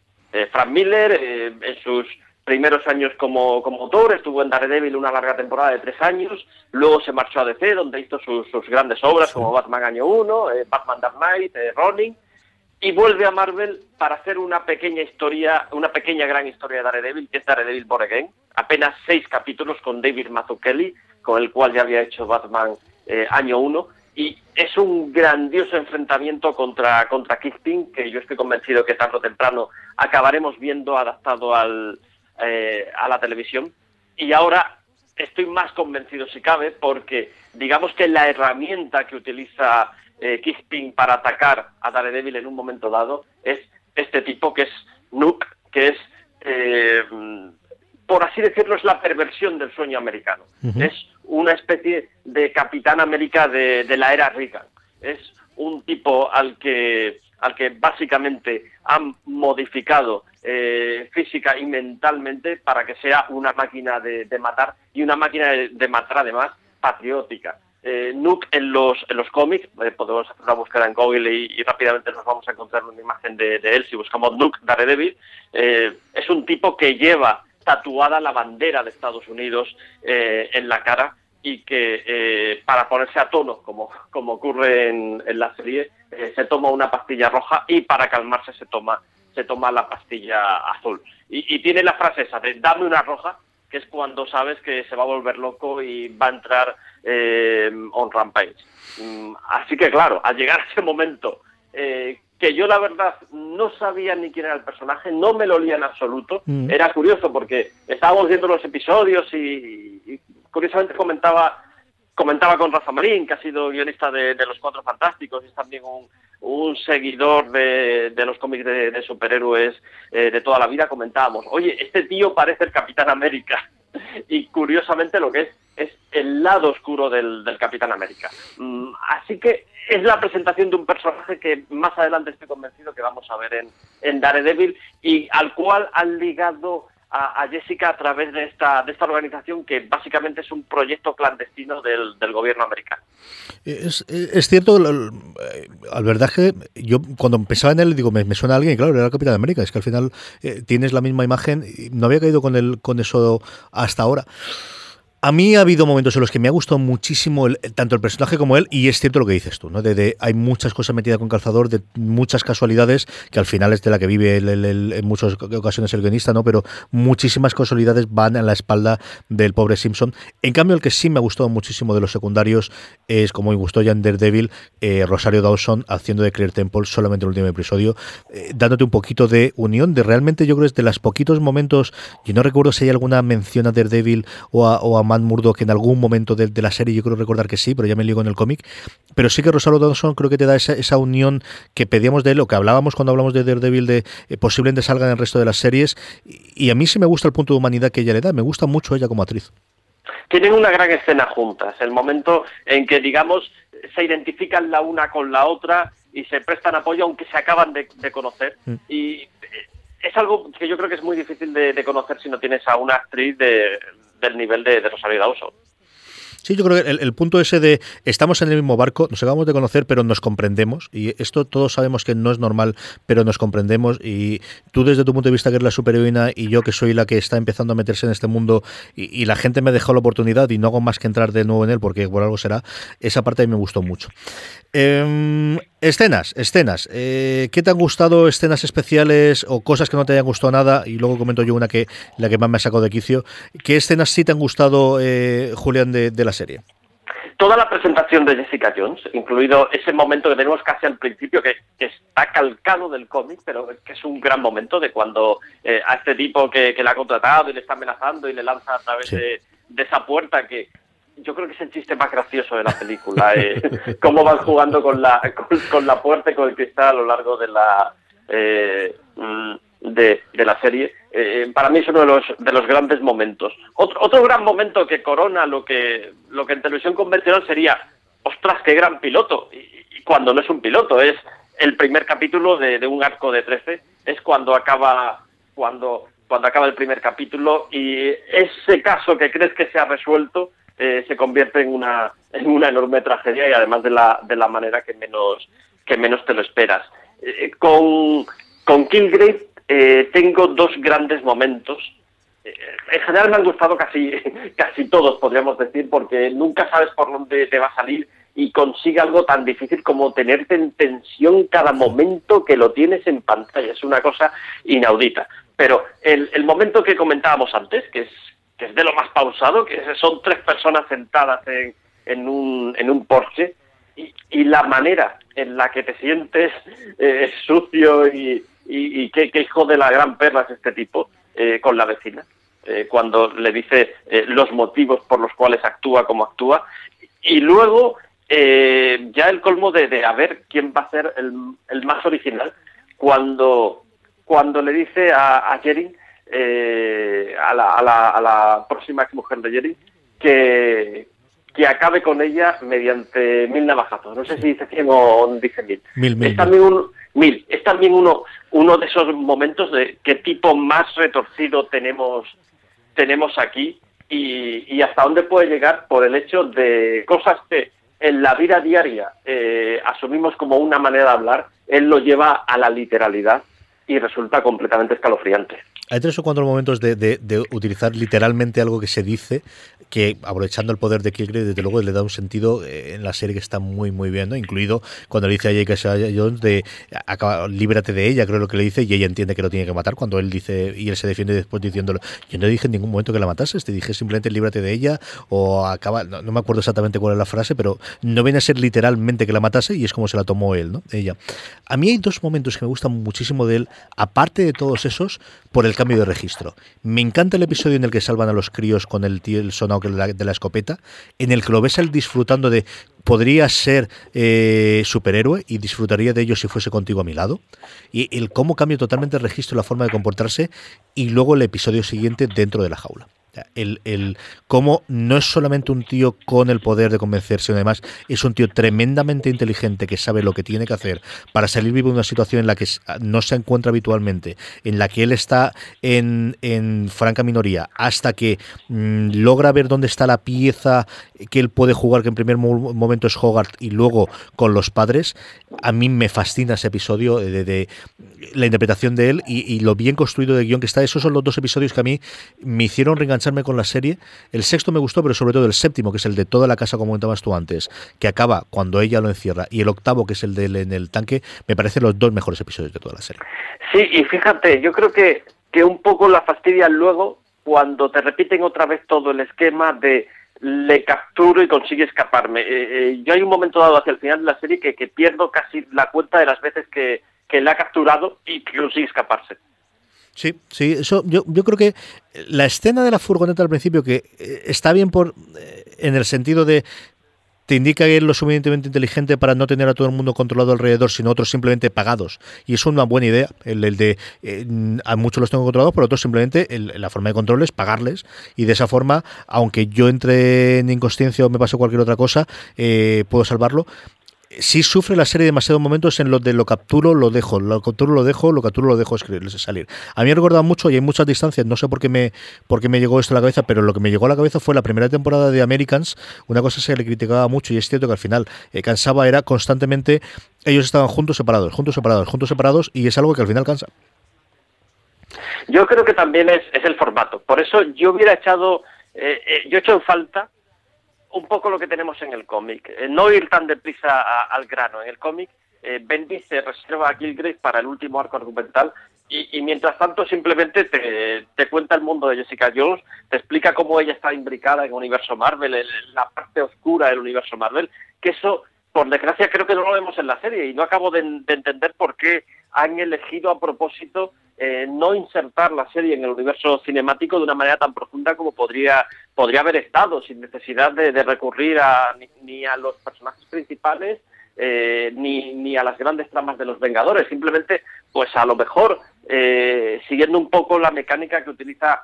Speaker 2: Frank Miller, en sus primeros años como, como autor, estuvo en Daredevil una larga temporada de tres años, luego se marchó a DC, donde hizo sus, grandes obras como Batman Año 1, Batman Dark Knight, Ronin, y vuelve a Marvel para hacer una pequeña historia, una pequeña gran historia de Daredevil, que es Daredevil Born apenas seis capítulos con David Mazzucchelli, con el cual ya había hecho Batman eh, año 1, y es un grandioso enfrentamiento contra, contra Kingpin, que yo estoy convencido que tarde o temprano acabaremos viendo adaptado al, eh, a la televisión. Y ahora estoy más convencido si cabe, porque digamos que la herramienta que utiliza eh, Kingpin para atacar a Daredevil en un momento dado es este tipo que es Nuke, que es eh, por así decirlo, es la perversión del sueño americano. Es una especie de Capitán América de, la era Reagan. Es un tipo al que, al que básicamente han modificado eh, física y mentalmente para que sea una máquina de, matar y una máquina de, matar además patriótica. Eh, Nuke en los, en los cómics, eh, podemos hacer una búsqueda en Google y, rápidamente nos vamos a encontrar una imagen de, él si buscamos Nuke Daredevil, eh, es un tipo que lleva tatuada la bandera de Estados Unidos eh, en la cara y que eh, para ponerse a tono, como, como ocurre en, la serie, se toma una pastilla roja y para calmarse se toma, se toma la pastilla azul. Y, tiene la frase esa de dame una roja, que es cuando sabes que se va a volver loco y va a entrar on rampage. Mm, así que claro, al llegar a ese momento que yo la verdad no sabía ni quién era el personaje, no me lo olía en absoluto. Mm. Era curioso porque estábamos viendo los episodios y, curiosamente comentaba comentaba con Rafa Marín, que ha sido guionista de, Los Cuatro Fantásticos y es también un, seguidor de, los cómics de, superhéroes eh, de toda la vida, comentábamos, oye, este tío parece el Capitán América. y curiosamente lo que es es el lado oscuro del, Capitán América. Mm, así que es la presentación de un personaje que más adelante estoy convencido que vamos a ver en, en Daredevil y al cual han ligado a, Jessica a través de esta, de esta organización que básicamente es un proyecto clandestino del, gobierno americano.
Speaker 1: Es, es cierto, al verdad que yo cuando empezaba en él digo, me, suena a alguien y claro, era el Capitán América, es que al final eh, tienes la misma imagen, y no había caído con, el, con eso hasta ahora. A mí ha habido momentos en los que me ha gustado muchísimo tanto el personaje como él, y es cierto lo que dices tú, ¿no? Hay muchas cosas metidas con calzador, de muchas casualidades, que al final es de la que vive en muchas ocasiones el guionista, ¿no? Pero muchísimas casualidades van en la espalda del pobre Simpson. En cambio, el que sí me ha gustado muchísimo de los secundarios es, como me gustó ya en Daredevil, eh, Rosario Dawson haciendo de Claire Temple solamente en el último episodio, eh, dándote un poquito de unión, de realmente yo creo que es de los poquitos momentos, y no recuerdo si hay alguna mención a Daredevil o o a Matt Murdock en algún momento de, la serie, yo creo recordar que sí, pero ya me ligo en el cómic. Pero sí que Rosario Dawson creo que te da esa, unión que pedíamos de él, o que hablábamos cuando hablamos de Daredevil, de eh, posiblemente salga en el resto de las series. Y, a mí sí me gusta el punto de humanidad que ella le da, me gusta mucho ella como actriz.
Speaker 2: Tienen una gran escena juntas, el momento en que, digamos, se identifican la una con la otra y se prestan apoyo aunque se acaban de, conocer. Mm. Y eh, es algo que yo creo que es muy difícil de, conocer si no tienes a una actriz de, del nivel de, Rosario Dawson.
Speaker 1: Sí, yo creo que el, punto ese de estamos en el mismo barco, nos acabamos de conocer, pero nos comprendemos. Y esto todos sabemos que no es normal, pero nos comprendemos. Y tú desde tu punto de vista que eres la superheroína y yo que soy la que está empezando a meterse en este mundo y, la gente me dejó la oportunidad y no hago más que entrar de nuevo en él porque por algo será, esa parte a me gustó mucho. Em, escenas, escenas. Eh, ¿Qué te han gustado? ¿Escenas especiales o cosas que no te hayan gustado nada? Y luego comento yo una que la que más me ha sacado de quicio. ¿Qué escenas sí te han gustado, eh, Julián, de, la serie?
Speaker 2: Toda la presentación de Jessica Jones, incluido ese momento que tenemos casi al principio, que, está calcado del cómic, pero que es un gran momento de cuando eh, a este tipo que, que, la ha contratado y le está amenazando y le lanza a través de, de esa puerta que, yo creo que es el chiste más gracioso de la película, eh, cómo van jugando con la, con, la puerta y con el cristal a lo largo de la, eh, mm, de, la serie. Eh, para mí es uno de los, de los grandes momentos. Otro, otro gran momento que corona lo que, lo que en televisión convencional sería, ostras, qué gran piloto, y, cuando no es un piloto, es el primer capítulo de, de un arco de 13, es cuando acaba, cuando cuando acaba el primer capítulo y ese caso que crees que se ha resuelto eh, se convierte en una, en una enorme tragedia y además de la, de la manera que menos, que menos te lo esperas. Eh, con, con Kilgrave eh, tengo dos grandes momentos. en general me han gustado casi, casi todos, podríamos decir, porque nunca sabes por dónde te va a salir y consigue algo tan difícil como tenerte en tensión cada momento que lo tienes en pantalla. Es una cosa inaudita. Pero el, el momento que comentábamos antes, que es que es de lo más pausado, que son tres personas sentadas en, en, un, en un Porsche, y, la manera en la que te sientes eh, sucio y, y, qué, hijo de la gran perla es este tipo eh, con la vecina, eh, cuando le dice los motivos por los cuales actúa como actúa, y luego ya el colmo de, de, a ver quién va a ser el, el más original, cuando, cuando le dice a, a eh, a, la, a, la, a, la, próxima ex mujer de Jerry que, que acabe con ella mediante mil navajazos. No sé si dice 100 o dice mil.
Speaker 1: Mil,
Speaker 2: Es también, un, mil. Es también uno, uno de esos momentos de qué tipo más retorcido tenemos, tenemos aquí y, y hasta dónde puede llegar por el hecho de cosas que en la vida diaria eh, asumimos como una manera de hablar, él lo lleva a la literalidad y resulta completamente escalofriante.
Speaker 1: Hay tres o cuatro momentos de, utilizar literalmente algo que se dice, que aprovechando el poder de Kilgrave, desde luego le da un sentido eh, en la serie que está muy, muy bien, ¿no? Incluido cuando le dice a J.K. Jones de acaba, líbrate de ella, creo lo que le dice, y ella entiende que lo tiene que matar, cuando él dice, y él se defiende después diciéndolo, yo no dije en ningún momento que la matases, te dije simplemente líbrate de ella, o acaba, no, me acuerdo exactamente cuál es la frase, pero no viene a ser literalmente que la matase, y es como se la tomó él, ¿no? Ella. A mí hay dos momentos que me gustan muchísimo de él, aparte de todos esos, por el cambio de registro. Me encanta el episodio en el que salvan a los críos con el, tío, sonado de la, escopeta, en el que lo ves él disfrutando de podría ser eh, superhéroe y disfrutaría de ello si fuese contigo a mi lado. Y el cómo cambia totalmente el registro, la forma de comportarse, y luego el episodio siguiente dentro de la jaula. El, el cómo no es solamente un tío con el poder de convencerse, sino además es un tío tremendamente inteligente que sabe lo que tiene que hacer para salir vivo de una situación en la que no se encuentra habitualmente, en la que él está en, en franca minoría, hasta que mm, logra ver dónde está la pieza que él puede jugar, que en primer momento es Hogarth y luego con los padres. A mí me fascina ese episodio de, la interpretación de él y, lo bien construido de guion que está. Esos son los dos episodios que a mí me hicieron con la serie. El sexto me gustó, pero sobre todo el séptimo, que es el de toda la casa, como comentabas tú antes, que acaba cuando ella lo encierra, y el octavo, que es el de en el tanque, me parecen los dos mejores episodios de toda la serie.
Speaker 2: Sí, y fíjate, yo creo que, que un poco la fastidia luego cuando te repiten otra vez todo el esquema de le capturo y consigue escaparme. Eh, eh, yo hay un momento dado hacia el final de la serie que, que pierdo casi la cuenta de las veces que, que le ha capturado y que consigue escaparse.
Speaker 1: Sí, sí, eso yo, yo creo que la escena de la furgoneta al principio que eh, está bien por en el sentido de te indica que es lo suficientemente inteligente para no tener a todo el mundo controlado alrededor, sino otros simplemente pagados. Y es una buena idea, el, de eh, a muchos los tengo controlados, pero otros simplemente la forma de control es pagarles. Y de esa forma, aunque yo entre en inconsciencia o me pase cualquier otra cosa, eh, puedo salvarlo sí sufre la serie demasiados momentos en los de lo capturo, lo dejo, lo capturo, lo dejo, lo capturo, lo dejo salir. A mí me recuerda mucho y hay muchas distancias, no sé por qué me por qué me llegó esto a la cabeza, pero lo que me llegó a la cabeza fue la primera temporada de Americans, una cosa que se le criticaba mucho y es cierto que al final eh, cansaba era constantemente ellos estaban juntos separados, juntos separados, juntos separados y es algo que al final cansa.
Speaker 2: Yo creo que también es, es el formato. Por eso yo hubiera echado, eh, eh, yo he hecho falta un poco lo que tenemos en el cómic. Eh, no ir tan deprisa al grano. En el cómic, eh, Bendy se reserva a Kilgrave para el último arco argumental y, mientras tanto simplemente te, te, cuenta el mundo de Jessica Jones, te explica cómo ella está imbricada en el universo Marvel, en la parte oscura del universo Marvel, que eso, por desgracia, creo que no lo vemos en la serie y no acabo de entender por qué han elegido a propósito eh, no insertar la serie en el universo cinemático de una manera tan profunda como podría, podría haber estado, sin necesidad de, recurrir a, ni, a los personajes principales eh, ni, ni, a las grandes tramas de los Vengadores, simplemente, pues a lo mejor, eh, siguiendo un poco la mecánica que utiliza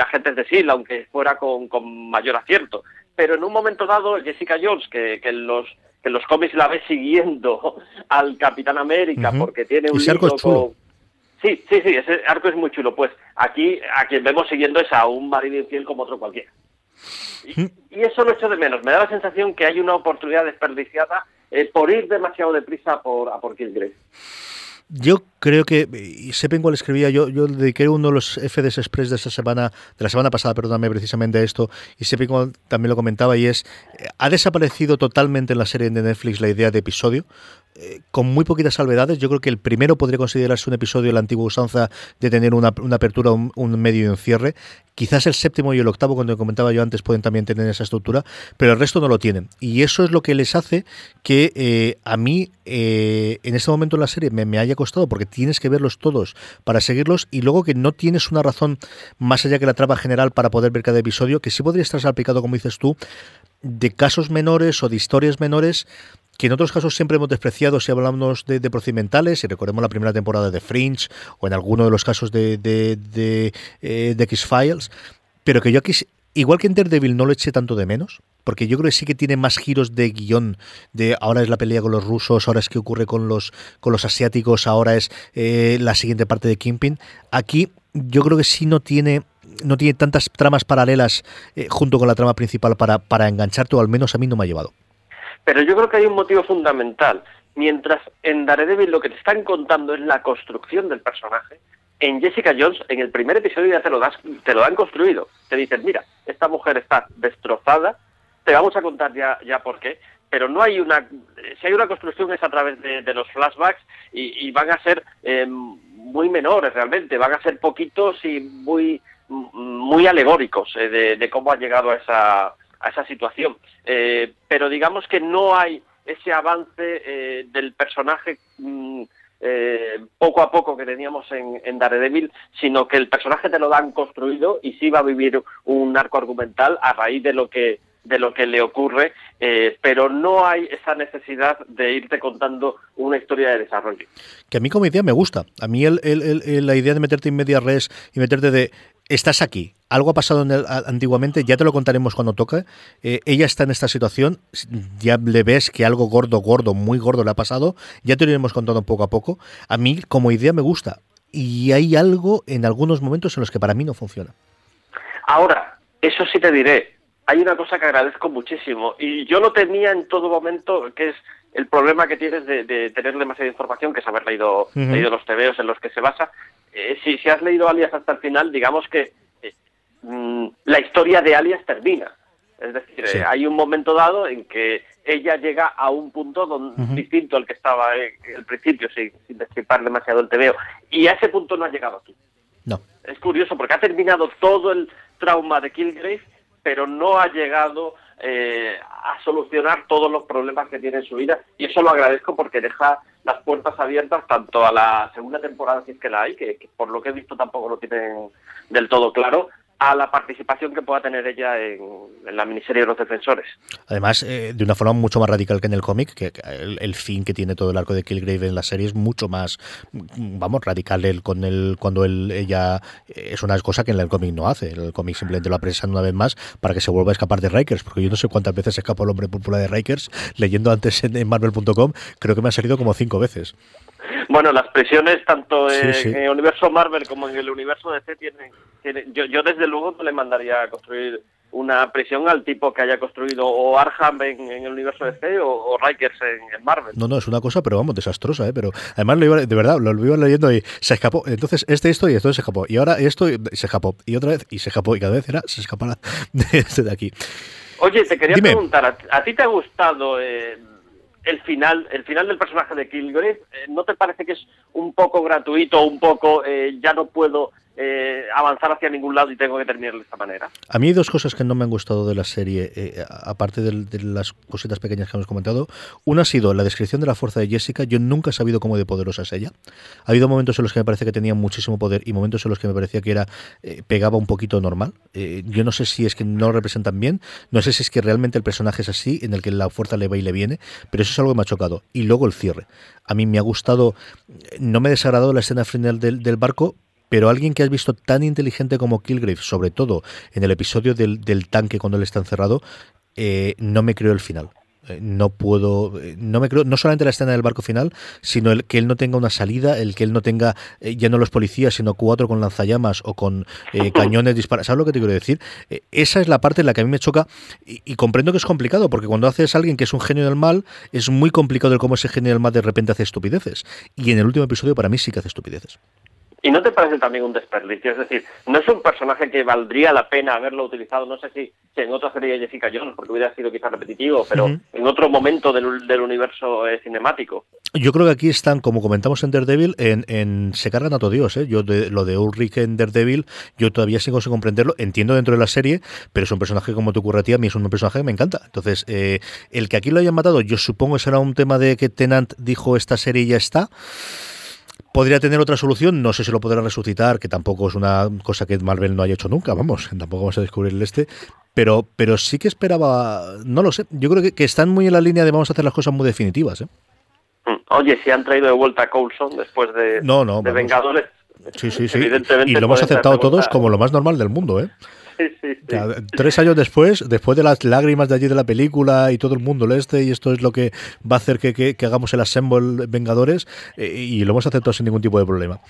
Speaker 2: Agentes de SEAL, aunque fuera con, con, mayor acierto. Pero en un momento dado, Jessica Jones, que, que los que los cómics la ve siguiendo al Capitán América porque tiene un libro con, Sí, sí, sí, ese arco es muy chulo. Pues aquí a quien vemos siguiendo es a un marido infiel como otro cualquiera. Y, mm. eso lo echo de menos. Me da la sensación que hay una oportunidad desperdiciada eh, por ir demasiado deprisa por, a por Killgrave.
Speaker 1: Yo creo que, y sepan cuál escribía, yo, yo dediqué uno de los FDS Express de esta semana, de la semana pasada, perdóname, precisamente a esto, y sepan también lo comentaba, y es, eh, ha desaparecido totalmente en la serie de Netflix la idea de episodio, con muy poquitas salvedades. Yo creo que el primero podría considerarse un episodio de la antigua usanza de tener una, apertura, un, medio y un cierre. Quizás el séptimo y el octavo, cuando comentaba yo antes, pueden también tener esa estructura, pero el resto no lo tienen. Y eso es lo que les hace que eh, a mí, eh, en este momento en la serie, me, me, haya costado, porque tienes que verlos todos para seguirlos, y luego que no tienes una razón más allá que la trama general para poder ver cada episodio, que sí podría estar salpicado, como dices tú, de casos menores o de historias menores que en otros casos siempre hemos despreciado si hablamos de, procedimentales, y recordemos la primera temporada de Fringe o en alguno de los casos de, de, de, eh, X-Files, pero que yo aquí, igual que en Daredevil, no lo eché tanto de menos, porque yo creo que sí que tiene más giros de guion, de ahora es la pelea con los rusos, ahora es qué ocurre con los, con los asiáticos, ahora es eh, la siguiente parte de Kingpin. Aquí yo creo que sí no tiene no tiene tantas tramas paralelas eh, junto con la trama principal para, para engancharte, o al menos a mí no me ha llevado.
Speaker 2: Pero yo creo que hay un motivo fundamental. Mientras en Daredevil lo que te están contando es la construcción del personaje, en Jessica Jones, en el primer episodio ya te lo, das, te lo han construido. Te dicen, mira, esta mujer está destrozada, te vamos a contar ya, ya por qué, pero no hay una... Si hay una construcción es a través de, los flashbacks y, van a ser eh, muy menores realmente, van a ser poquitos y muy, muy alegóricos eh, de, de cómo ha llegado a esa, a esa situación. Eh, pero digamos que no hay ese avance eh, del personaje mm, eh, poco a poco que teníamos en, Daredevil, sino que el personaje te lo han construido y sí va a vivir un arco argumental a raíz de lo que de lo que le ocurre, pero no hay esa necesidad de irte contando una historia de desarrollo.
Speaker 1: Que a mí como idea me gusta. A mí el, la idea de meterte en media res y meterte de estás aquí, algo ha pasado antiguamente, ya te lo contaremos cuando toque. Eh, ella está en esta situación, ya le ves que algo gordo, gordo, muy gordo le ha pasado, ya te lo iremos contando poco a poco. A mí, como idea, me gusta. Y hay algo en algunos momentos en los que para mí no funciona.
Speaker 2: Ahora, eso sí te diré, hay una cosa que agradezco muchísimo, y yo lo tenía en todo momento, que es el problema que tienes de, tener demasiada información, que es haber leído, leído los tebeos en los que se basa. Eh, si, si has leído Alias hasta el final, digamos que Mm, la historia de Alias termina. Es decir, eh, hay un momento dado en que ella llega a un punto distinto al que estaba en el principio, sin, sin destripar demasiado el tebeo. Y a ese punto no ha llegado aquí.
Speaker 1: No.
Speaker 2: Es curioso porque ha terminado todo el trauma de Kilgrave, pero no ha llegado eh, a solucionar todos los problemas que tiene en su vida. Y eso lo agradezco porque deja las puertas abiertas tanto a la segunda temporada, si es que la hay, que, que por lo que he visto tampoco lo tienen del todo claro, a la participación que pueda tener ella en, la miniserie de los defensores.
Speaker 1: Además, eh, de una forma mucho más radical que en el cómic, que el, fin que tiene todo el arco de Killgrave en la serie es mucho más, vamos, radical el, con el, cuando él, ella es una cosa que en el cómic no hace. El cómic simplemente lo apresan una vez más para que se vuelva a escapar de Rikers, porque yo no sé cuántas veces escapó el hombre popular de Rikers, leyendo antes en, Marvel.com, creo que me ha salido como cinco veces.
Speaker 2: Bueno, las prisiones tanto en, el universo Marvel como en el universo DC tienen, yo, yo desde luego no le mandaría a construir una prisión al tipo que haya construido o Arkham en, el universo DC o, o Rikers en, Marvel.
Speaker 1: No, no, es una cosa, pero vamos, desastrosa, ¿eh? Pero además, lo iba, de verdad, lo, iba leyendo y se escapó. Entonces, este, esto y esto se escapó. Y ahora esto y se escapó. Y otra vez y se escapó. Y cada vez era, se escapará de este de aquí.
Speaker 2: Oye, te quería preguntar, ¿a, ti te ha gustado eh, el final el final del personaje de Kilgrave? Eh, ¿No te parece que es un poco gratuito, un poco eh, ya no puedo eh, avanzar hacia ningún lado y tengo que terminar de esta manera.
Speaker 1: A mí hay dos cosas que no me han gustado de la serie, eh, aparte de, las cositas pequeñas que hemos comentado. Una ha sido la descripción de la fuerza de Jessica. Yo nunca he sabido cómo de poderosa es ella. Ha habido momentos en los que me parece que tenía muchísimo poder y momentos en los que me parecía que era eh, pegaba un poquito normal. yo no sé si es que no lo representan bien, no sé si es que realmente el personaje es así, en el que la fuerza le va y le viene, pero eso es algo que me ha chocado. Y luego el cierre. A mí me ha gustado, no me ha desagradado la escena final del, del barco, pero alguien que has visto tan inteligente como Kilgrave, sobre todo en el episodio del, tanque cuando él está encerrado, eh, no me creo el final. Eh, no puedo, eh, no me creo, no solamente la escena del barco final, sino el que él no tenga una salida, el que él no tenga ya no los policías, sino cuatro con lanzallamas o con cañones disparados. ¿Sabes lo que te quiero decir? esa es la parte en la que a mí me choca y, y, comprendo que es complicado, porque cuando haces a alguien que es un genio del mal, es muy complicado el cómo ese genio del mal de repente hace estupideces. Y en el último episodio para mí sí que hace estupideces.
Speaker 2: ¿Y no te parece también un desperdicio? Es decir, no es un personaje que valdría la pena haberlo utilizado, no sé si, en otra serie de Jessica Jones, porque hubiera sido quizás repetitivo, pero en otro momento del, del universo eh, cinemático.
Speaker 1: Yo creo que aquí están, como comentamos en Daredevil, en, en se cargan a todo Dios. ¿eh? Yo lo de Ulrich en Daredevil, yo todavía sigo sin comprenderlo. Entiendo dentro de la serie, pero es un personaje como te ocurre a ti, a mí es un personaje que me encanta. Entonces, eh, el que aquí lo hayan matado, yo supongo que será un tema de que Tenant dijo esta serie ya está. Podría tener otra solución, no sé si lo podrá resucitar, que tampoco es una cosa que Marvel no haya hecho nunca, vamos, tampoco vamos a descubrir el este, pero, pero sí que esperaba, no lo sé, yo creo que, están muy en la línea de vamos a hacer las cosas muy definitivas. ¿eh?
Speaker 2: Mm, oye, si han traído de vuelta a Coulson después de,
Speaker 1: no, no,
Speaker 2: de Vengadores.
Speaker 1: Sí, sí, sí. y lo hemos aceptado todos como lo más normal del mundo, ¿eh? Tres años después, después de las lágrimas de allí de la película y todo el mundo el este, y esto es lo que va a hacer que, hagamos el Assemble Vengadores, eh, y lo hemos aceptado sin ningún tipo de problema.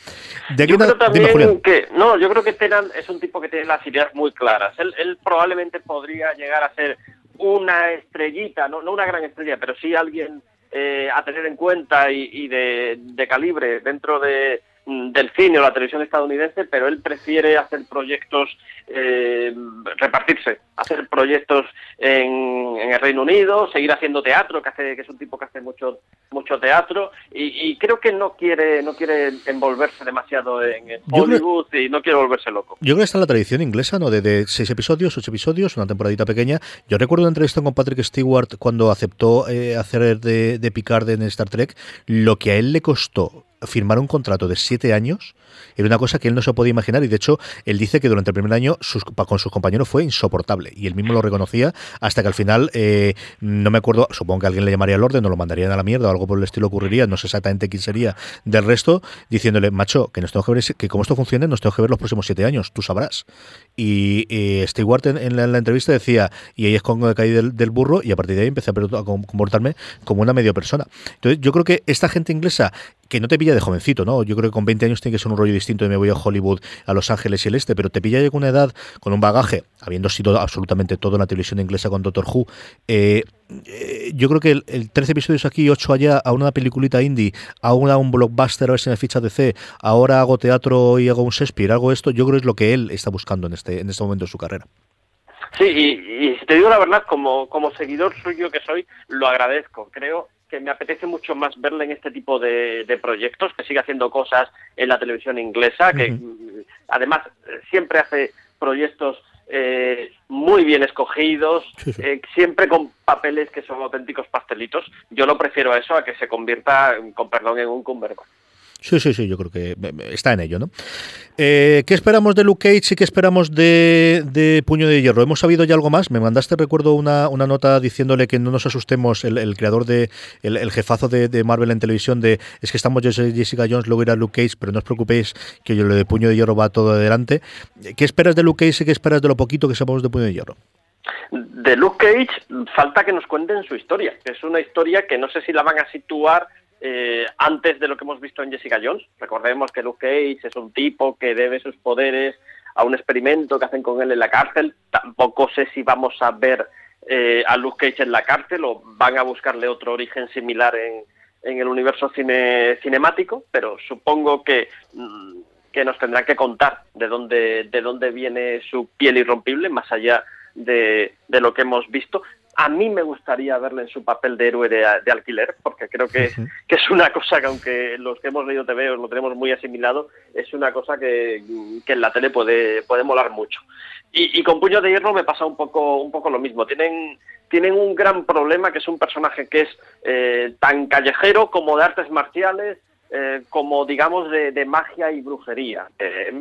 Speaker 2: De yo creo también que, no, yo creo que Tenan es un tipo que tiene las ideas muy claras. Él, probablemente podría llegar a ser una estrellita, no, no una gran estrella, pero sí alguien eh, a tener en cuenta y, de, de calibre dentro de, del cine o la televisión estadounidense, pero él prefiere hacer proyectos, eh, repartirse, hacer proyectos en, el Reino Unido, seguir haciendo teatro, que hace que es un tipo que hace mucho mucho teatro y, creo que no quiere no quiere envolverse demasiado en Hollywood y no quiere volverse loco.
Speaker 1: Yo creo que está en la tradición inglesa, ¿no? De, seis episodios, ocho episodios, una temporadita pequeña. Yo recuerdo una entrevista con Patrick Stewart cuando aceptó eh, hacer de, de Picard en Star Trek, lo que a él le costó firmar un contrato de siete años era una cosa que él no se podía imaginar. Y de hecho él dice que durante el primer año con sus compañeros fue insoportable. Y él mismo lo reconocía hasta que al final eh, no me acuerdo supongo que alguien le llamaría al orden o lo mandarían a la mierda o algo por el estilo ocurriría no sé exactamente quién sería del resto diciéndole macho que nos tengo que ver que como esto funcione nos tengo que ver los próximos siete años tú sabrás y eh, Stewart en, la, entrevista decía y ahí es cuando caí del, del, burro y a partir de ahí empecé a comportarme como una medio persona. Entonces yo creo que esta gente inglesa que no te pilla de jovencito, ¿no? Yo creo que con 20 años tiene que ser un rollo distinto de me voy a Hollywood, a Los Ángeles y el este, pero te pilla ya con una edad, con un bagaje, habiendo sido absolutamente todo en la televisión inglesa con Doctor Who, eh, eh, yo creo que el, 13 episodios aquí, 8 allá, a una peliculita indie, a una un blockbuster, a ver si me ficha de C, ahora hago teatro y hago un Shakespeare, hago esto, yo creo que es lo que él está buscando en este, en este momento de su carrera.
Speaker 2: Sí, y, y te digo la verdad, como, como seguidor suyo que soy, lo agradezco. Creo que me apetece mucho más verle en este tipo de, proyectos, que sigue haciendo cosas en la televisión inglesa, que además siempre hace proyectos eh, muy bien escogidos, eh, siempre con papeles que son auténticos pastelitos. Yo lo prefiero a eso, a que se convierta, con perdón, en un Cumberbatch.
Speaker 1: Sí, sí, sí, yo creo que está en ello, ¿no? Eh, ¿Qué esperamos de Luke Cage y qué esperamos de, Puño de Hierro? ¿Hemos sabido ya algo más? Me mandaste, recuerdo, una, una nota diciéndole que no nos asustemos, el, creador de, el, jefazo de, Marvel en televisión, de es que estamos Jessica Jones, luego irá Luke Cage, pero no os preocupéis que yo lo de Puño de Hierro va todo adelante. ¿Qué esperas de Luke Cage y qué esperas de lo poquito que sabemos de Puño de Hierro?
Speaker 2: De Luke Cage falta que nos cuenten su historia, es una historia que no sé si la van a situar eh, antes de lo que hemos visto en Jessica Jones. Recordemos que Luke Cage es un tipo que debe sus poderes a un experimento que hacen con él en la cárcel. Tampoco sé si vamos a ver eh, a Luke Cage en la cárcel o van a buscarle otro origen similar en, el universo cine, cinemático, pero supongo que, mm, que nos tendrán que contar de dónde, de dónde viene su piel irrompible, más allá de lo que hemos visto. A mí me gustaría verle en su papel de héroe de, alquiler, porque creo que, que, es una cosa que, aunque los que hemos leído TV lo tenemos muy asimilado, es una cosa que, que en la tele puede, puede molar mucho. Y, y, con Puño de Hierro me pasa un poco, un poco lo mismo. Tienen, tienen un gran problema, que es un personaje que es eh, tan callejero como de artes marciales, eh, como digamos de, de, magia y brujería. Eh,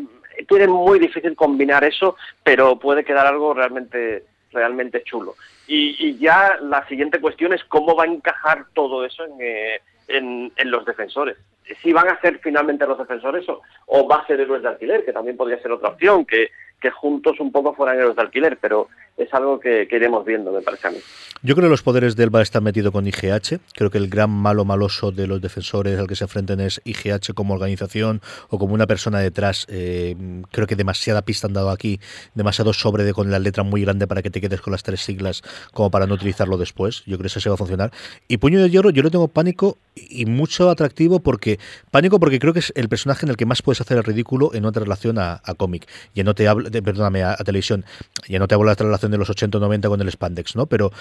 Speaker 2: tiene muy difícil combinar eso, pero puede quedar algo realmente realmente chulo. Y, ya la siguiente cuestión es cómo va a encajar todo eso en, eh, en, los defensores. Si van a ser finalmente los defensores o, o va a ser héroes de alquiler, que también podría ser otra opción, que, que juntos un poco fueran héroes de alquiler, pero es algo que, iremos viendo, me parece a mí.
Speaker 1: Yo creo que los poderes de Elba están metidos con IGH. Creo que el gran malo maloso de los defensores al que se enfrenten es IGH como organización o como una persona detrás. Eh, creo que demasiada pista han dado aquí, demasiado sobre de con la letra muy grande para que te quedes con las tres siglas como para no utilizarlo después. Yo creo que eso se va a funcionar. Y Puño de Hierro, yo le tengo pánico y mucho atractivo porque pánico porque creo que es el personaje en el que más puedes hacer el ridículo en otra relación a, cómic. Ya no te hablo, perdóname, a, televisión. Ya no te de la relación de los 80 o 90 con el spandex, ¿no? Pero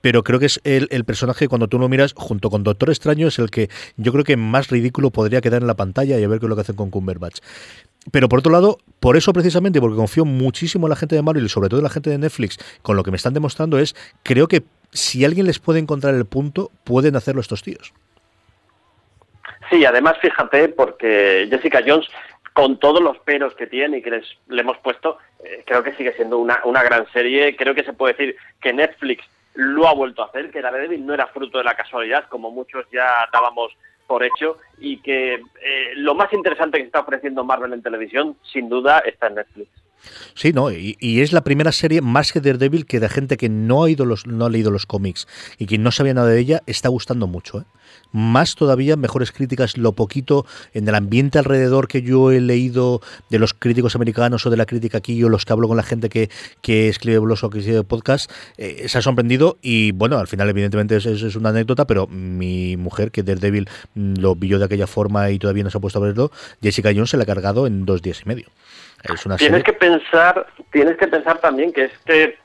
Speaker 1: pero creo que es el, el, personaje cuando tú lo miras junto con Doctor Extraño es el que yo creo que más ridículo podría quedar en la pantalla y a ver qué es lo que hacen con Cumberbatch. Pero por otro lado, por eso precisamente, porque confío muchísimo en la gente de Marvel y sobre todo en la gente de Netflix, con lo que me están demostrando es, creo que si alguien les puede encontrar el punto, pueden hacerlo estos tíos.
Speaker 2: Sí, además fíjate, porque Jessica Jones con todos los peros que tiene y que les, le hemos puesto, eh, creo que sigue siendo una, una gran serie. Creo que se puede decir que Netflix lo ha vuelto a hacer, que Daredevil no era fruto de la casualidad, como muchos ya dábamos por hecho, y que eh, lo más interesante que está ofreciendo Marvel en televisión, sin duda, está en Netflix.
Speaker 1: Sí, no, y, es la primera serie más que Daredevil que de gente que no ha, ido los, no ha leído los cómics y que no sabía nada de ella está gustando mucho. ¿eh? Más todavía, mejores críticas, lo poquito en el ambiente alrededor que yo he leído de los críticos americanos o de la crítica aquí o los que hablo con la gente que, que escribe blogs o que escribe podcast, eh, se ha sorprendido y bueno, al final evidentemente es, es, una anécdota, pero mi mujer, que Daredevil mm, lo vio de aquella forma y todavía no se ha puesto a verlo, Jessica Jones se la ha cargado en dos días y medio
Speaker 2: tienes que pensar, tienes que pensar también que este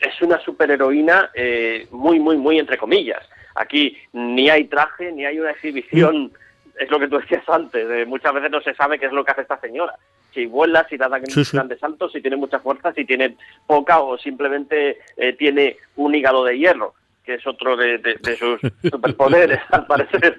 Speaker 2: es una superheroína eh, muy, muy, muy entre comillas. Aquí ni hay traje, ni hay una exhibición. Es lo que tú decías antes. muchas veces no se sabe qué es lo que hace esta señora. Si vuela, si da grandes saltos, si tiene mucha fuerza, si tiene poca o simplemente eh, tiene un hígado de hierro que es otro de, sus superpoderes, al parecer.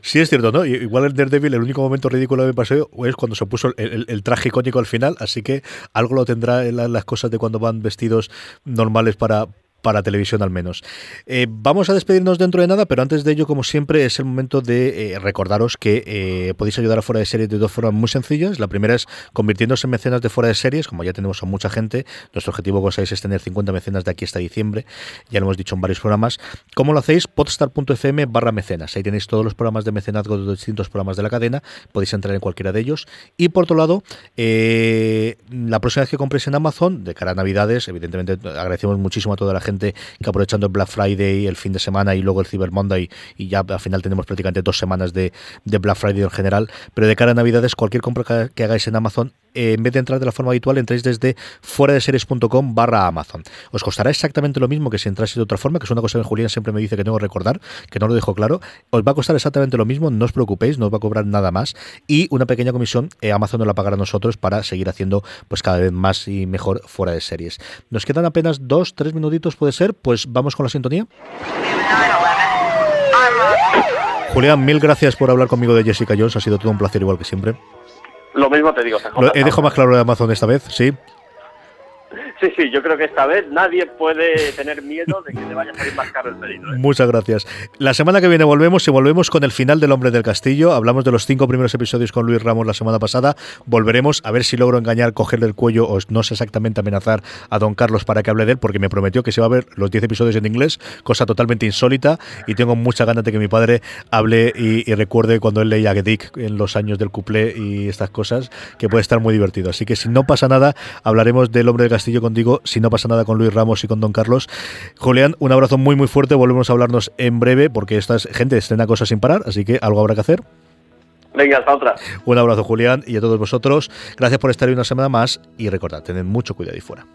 Speaker 1: Sí, es cierto, ¿no? Igual el Daredevil, el único momento ridículo que me pasó es cuando se puso el, traje icónico al final, así que algo lo tendrá en las cosas de cuando van vestidos normales para, para televisión al menos. Eh, vamos a despedirnos dentro de nada, pero antes de ello, como siempre, es el momento de eh, recordaros que eh, podéis ayudar a Fuera de Series de dos formas muy sencillas. La primera es convirtiéndose en mecenas de Fuera de Series, como ya tenemos a mucha gente. Nuestro objetivo, como sabéis, es tener 50 mecenas de aquí hasta diciembre. Ya lo hemos dicho en varios programas. ¿Cómo lo hacéis? podstar.fm barra mecenas. Ahí tenéis todos los programas de mecenazgo de distintos programas de la cadena. Podéis entrar en cualquiera de ellos. Y por otro lado, la próxima vez que compréis en Amazon, de cara a Navidades, evidentemente agradecemos muchísimo a toda la gente que aprovechando el Black Friday, el fin de semana y luego el Cyber Monday, y ya al final tenemos prácticamente dos semanas de, de Black Friday en general. Pero de cara a Navidades, cualquier compra que hagáis en Amazon eh, en vez de entrar de la forma habitual, entréis desde fuera de series.com barra Amazon. Os costará exactamente lo mismo que si entráis de otra forma, que es una cosa que Julián siempre me dice que tengo que recordar, que no lo dejo claro. Os va a costar exactamente lo mismo, no os preocupéis, no os va a cobrar nada más. Y una pequeña comisión, eh, Amazon nos la pagará a nosotros para seguir haciendo pues cada vez más y mejor fuera de series. Nos quedan apenas dos, tres minutitos, puede ser, pues vamos con la sintonía. Julián, mil gracias por hablar conmigo de Jessica Jones. Ha sido todo un placer, igual que siempre.
Speaker 2: Lo mismo te digo.
Speaker 1: Lo, he dejado más claro de Amazon esta vez, sí.
Speaker 2: Sí, sí, yo creo que esta vez nadie puede tener miedo de que le vaya a salir más caro el pedido. ¿eh?
Speaker 1: Muchas gracias. La semana que viene volvemos y volvemos con el final del Hombre del Castillo. Hablamos de los cinco primeros episodios con Luis Ramos la semana pasada. Volveremos a ver si logro engañar, cogerle el cuello o no sé exactamente amenazar a don Carlos para que hable de él, porque me prometió que se va a ver los 10 episodios en inglés, cosa totalmente insólita y tengo mucha ganas de que mi padre hable y, recuerde cuando él leía a Dick en los años del cuplé y estas cosas, que puede estar muy divertido. Así que si no pasa nada, hablaremos del Hombre del Castillo contigo si no pasa nada con Luis Ramos y con Don Carlos. Julián, un abrazo muy muy fuerte, volvemos a hablarnos en breve porque esta gente estrena cosas sin parar, así que algo habrá que hacer.
Speaker 2: Venga, hasta otra.
Speaker 1: Un abrazo, Julián, y a todos vosotros. Gracias por estar hoy una semana más y recordad, tened mucho cuidado ahí fuera.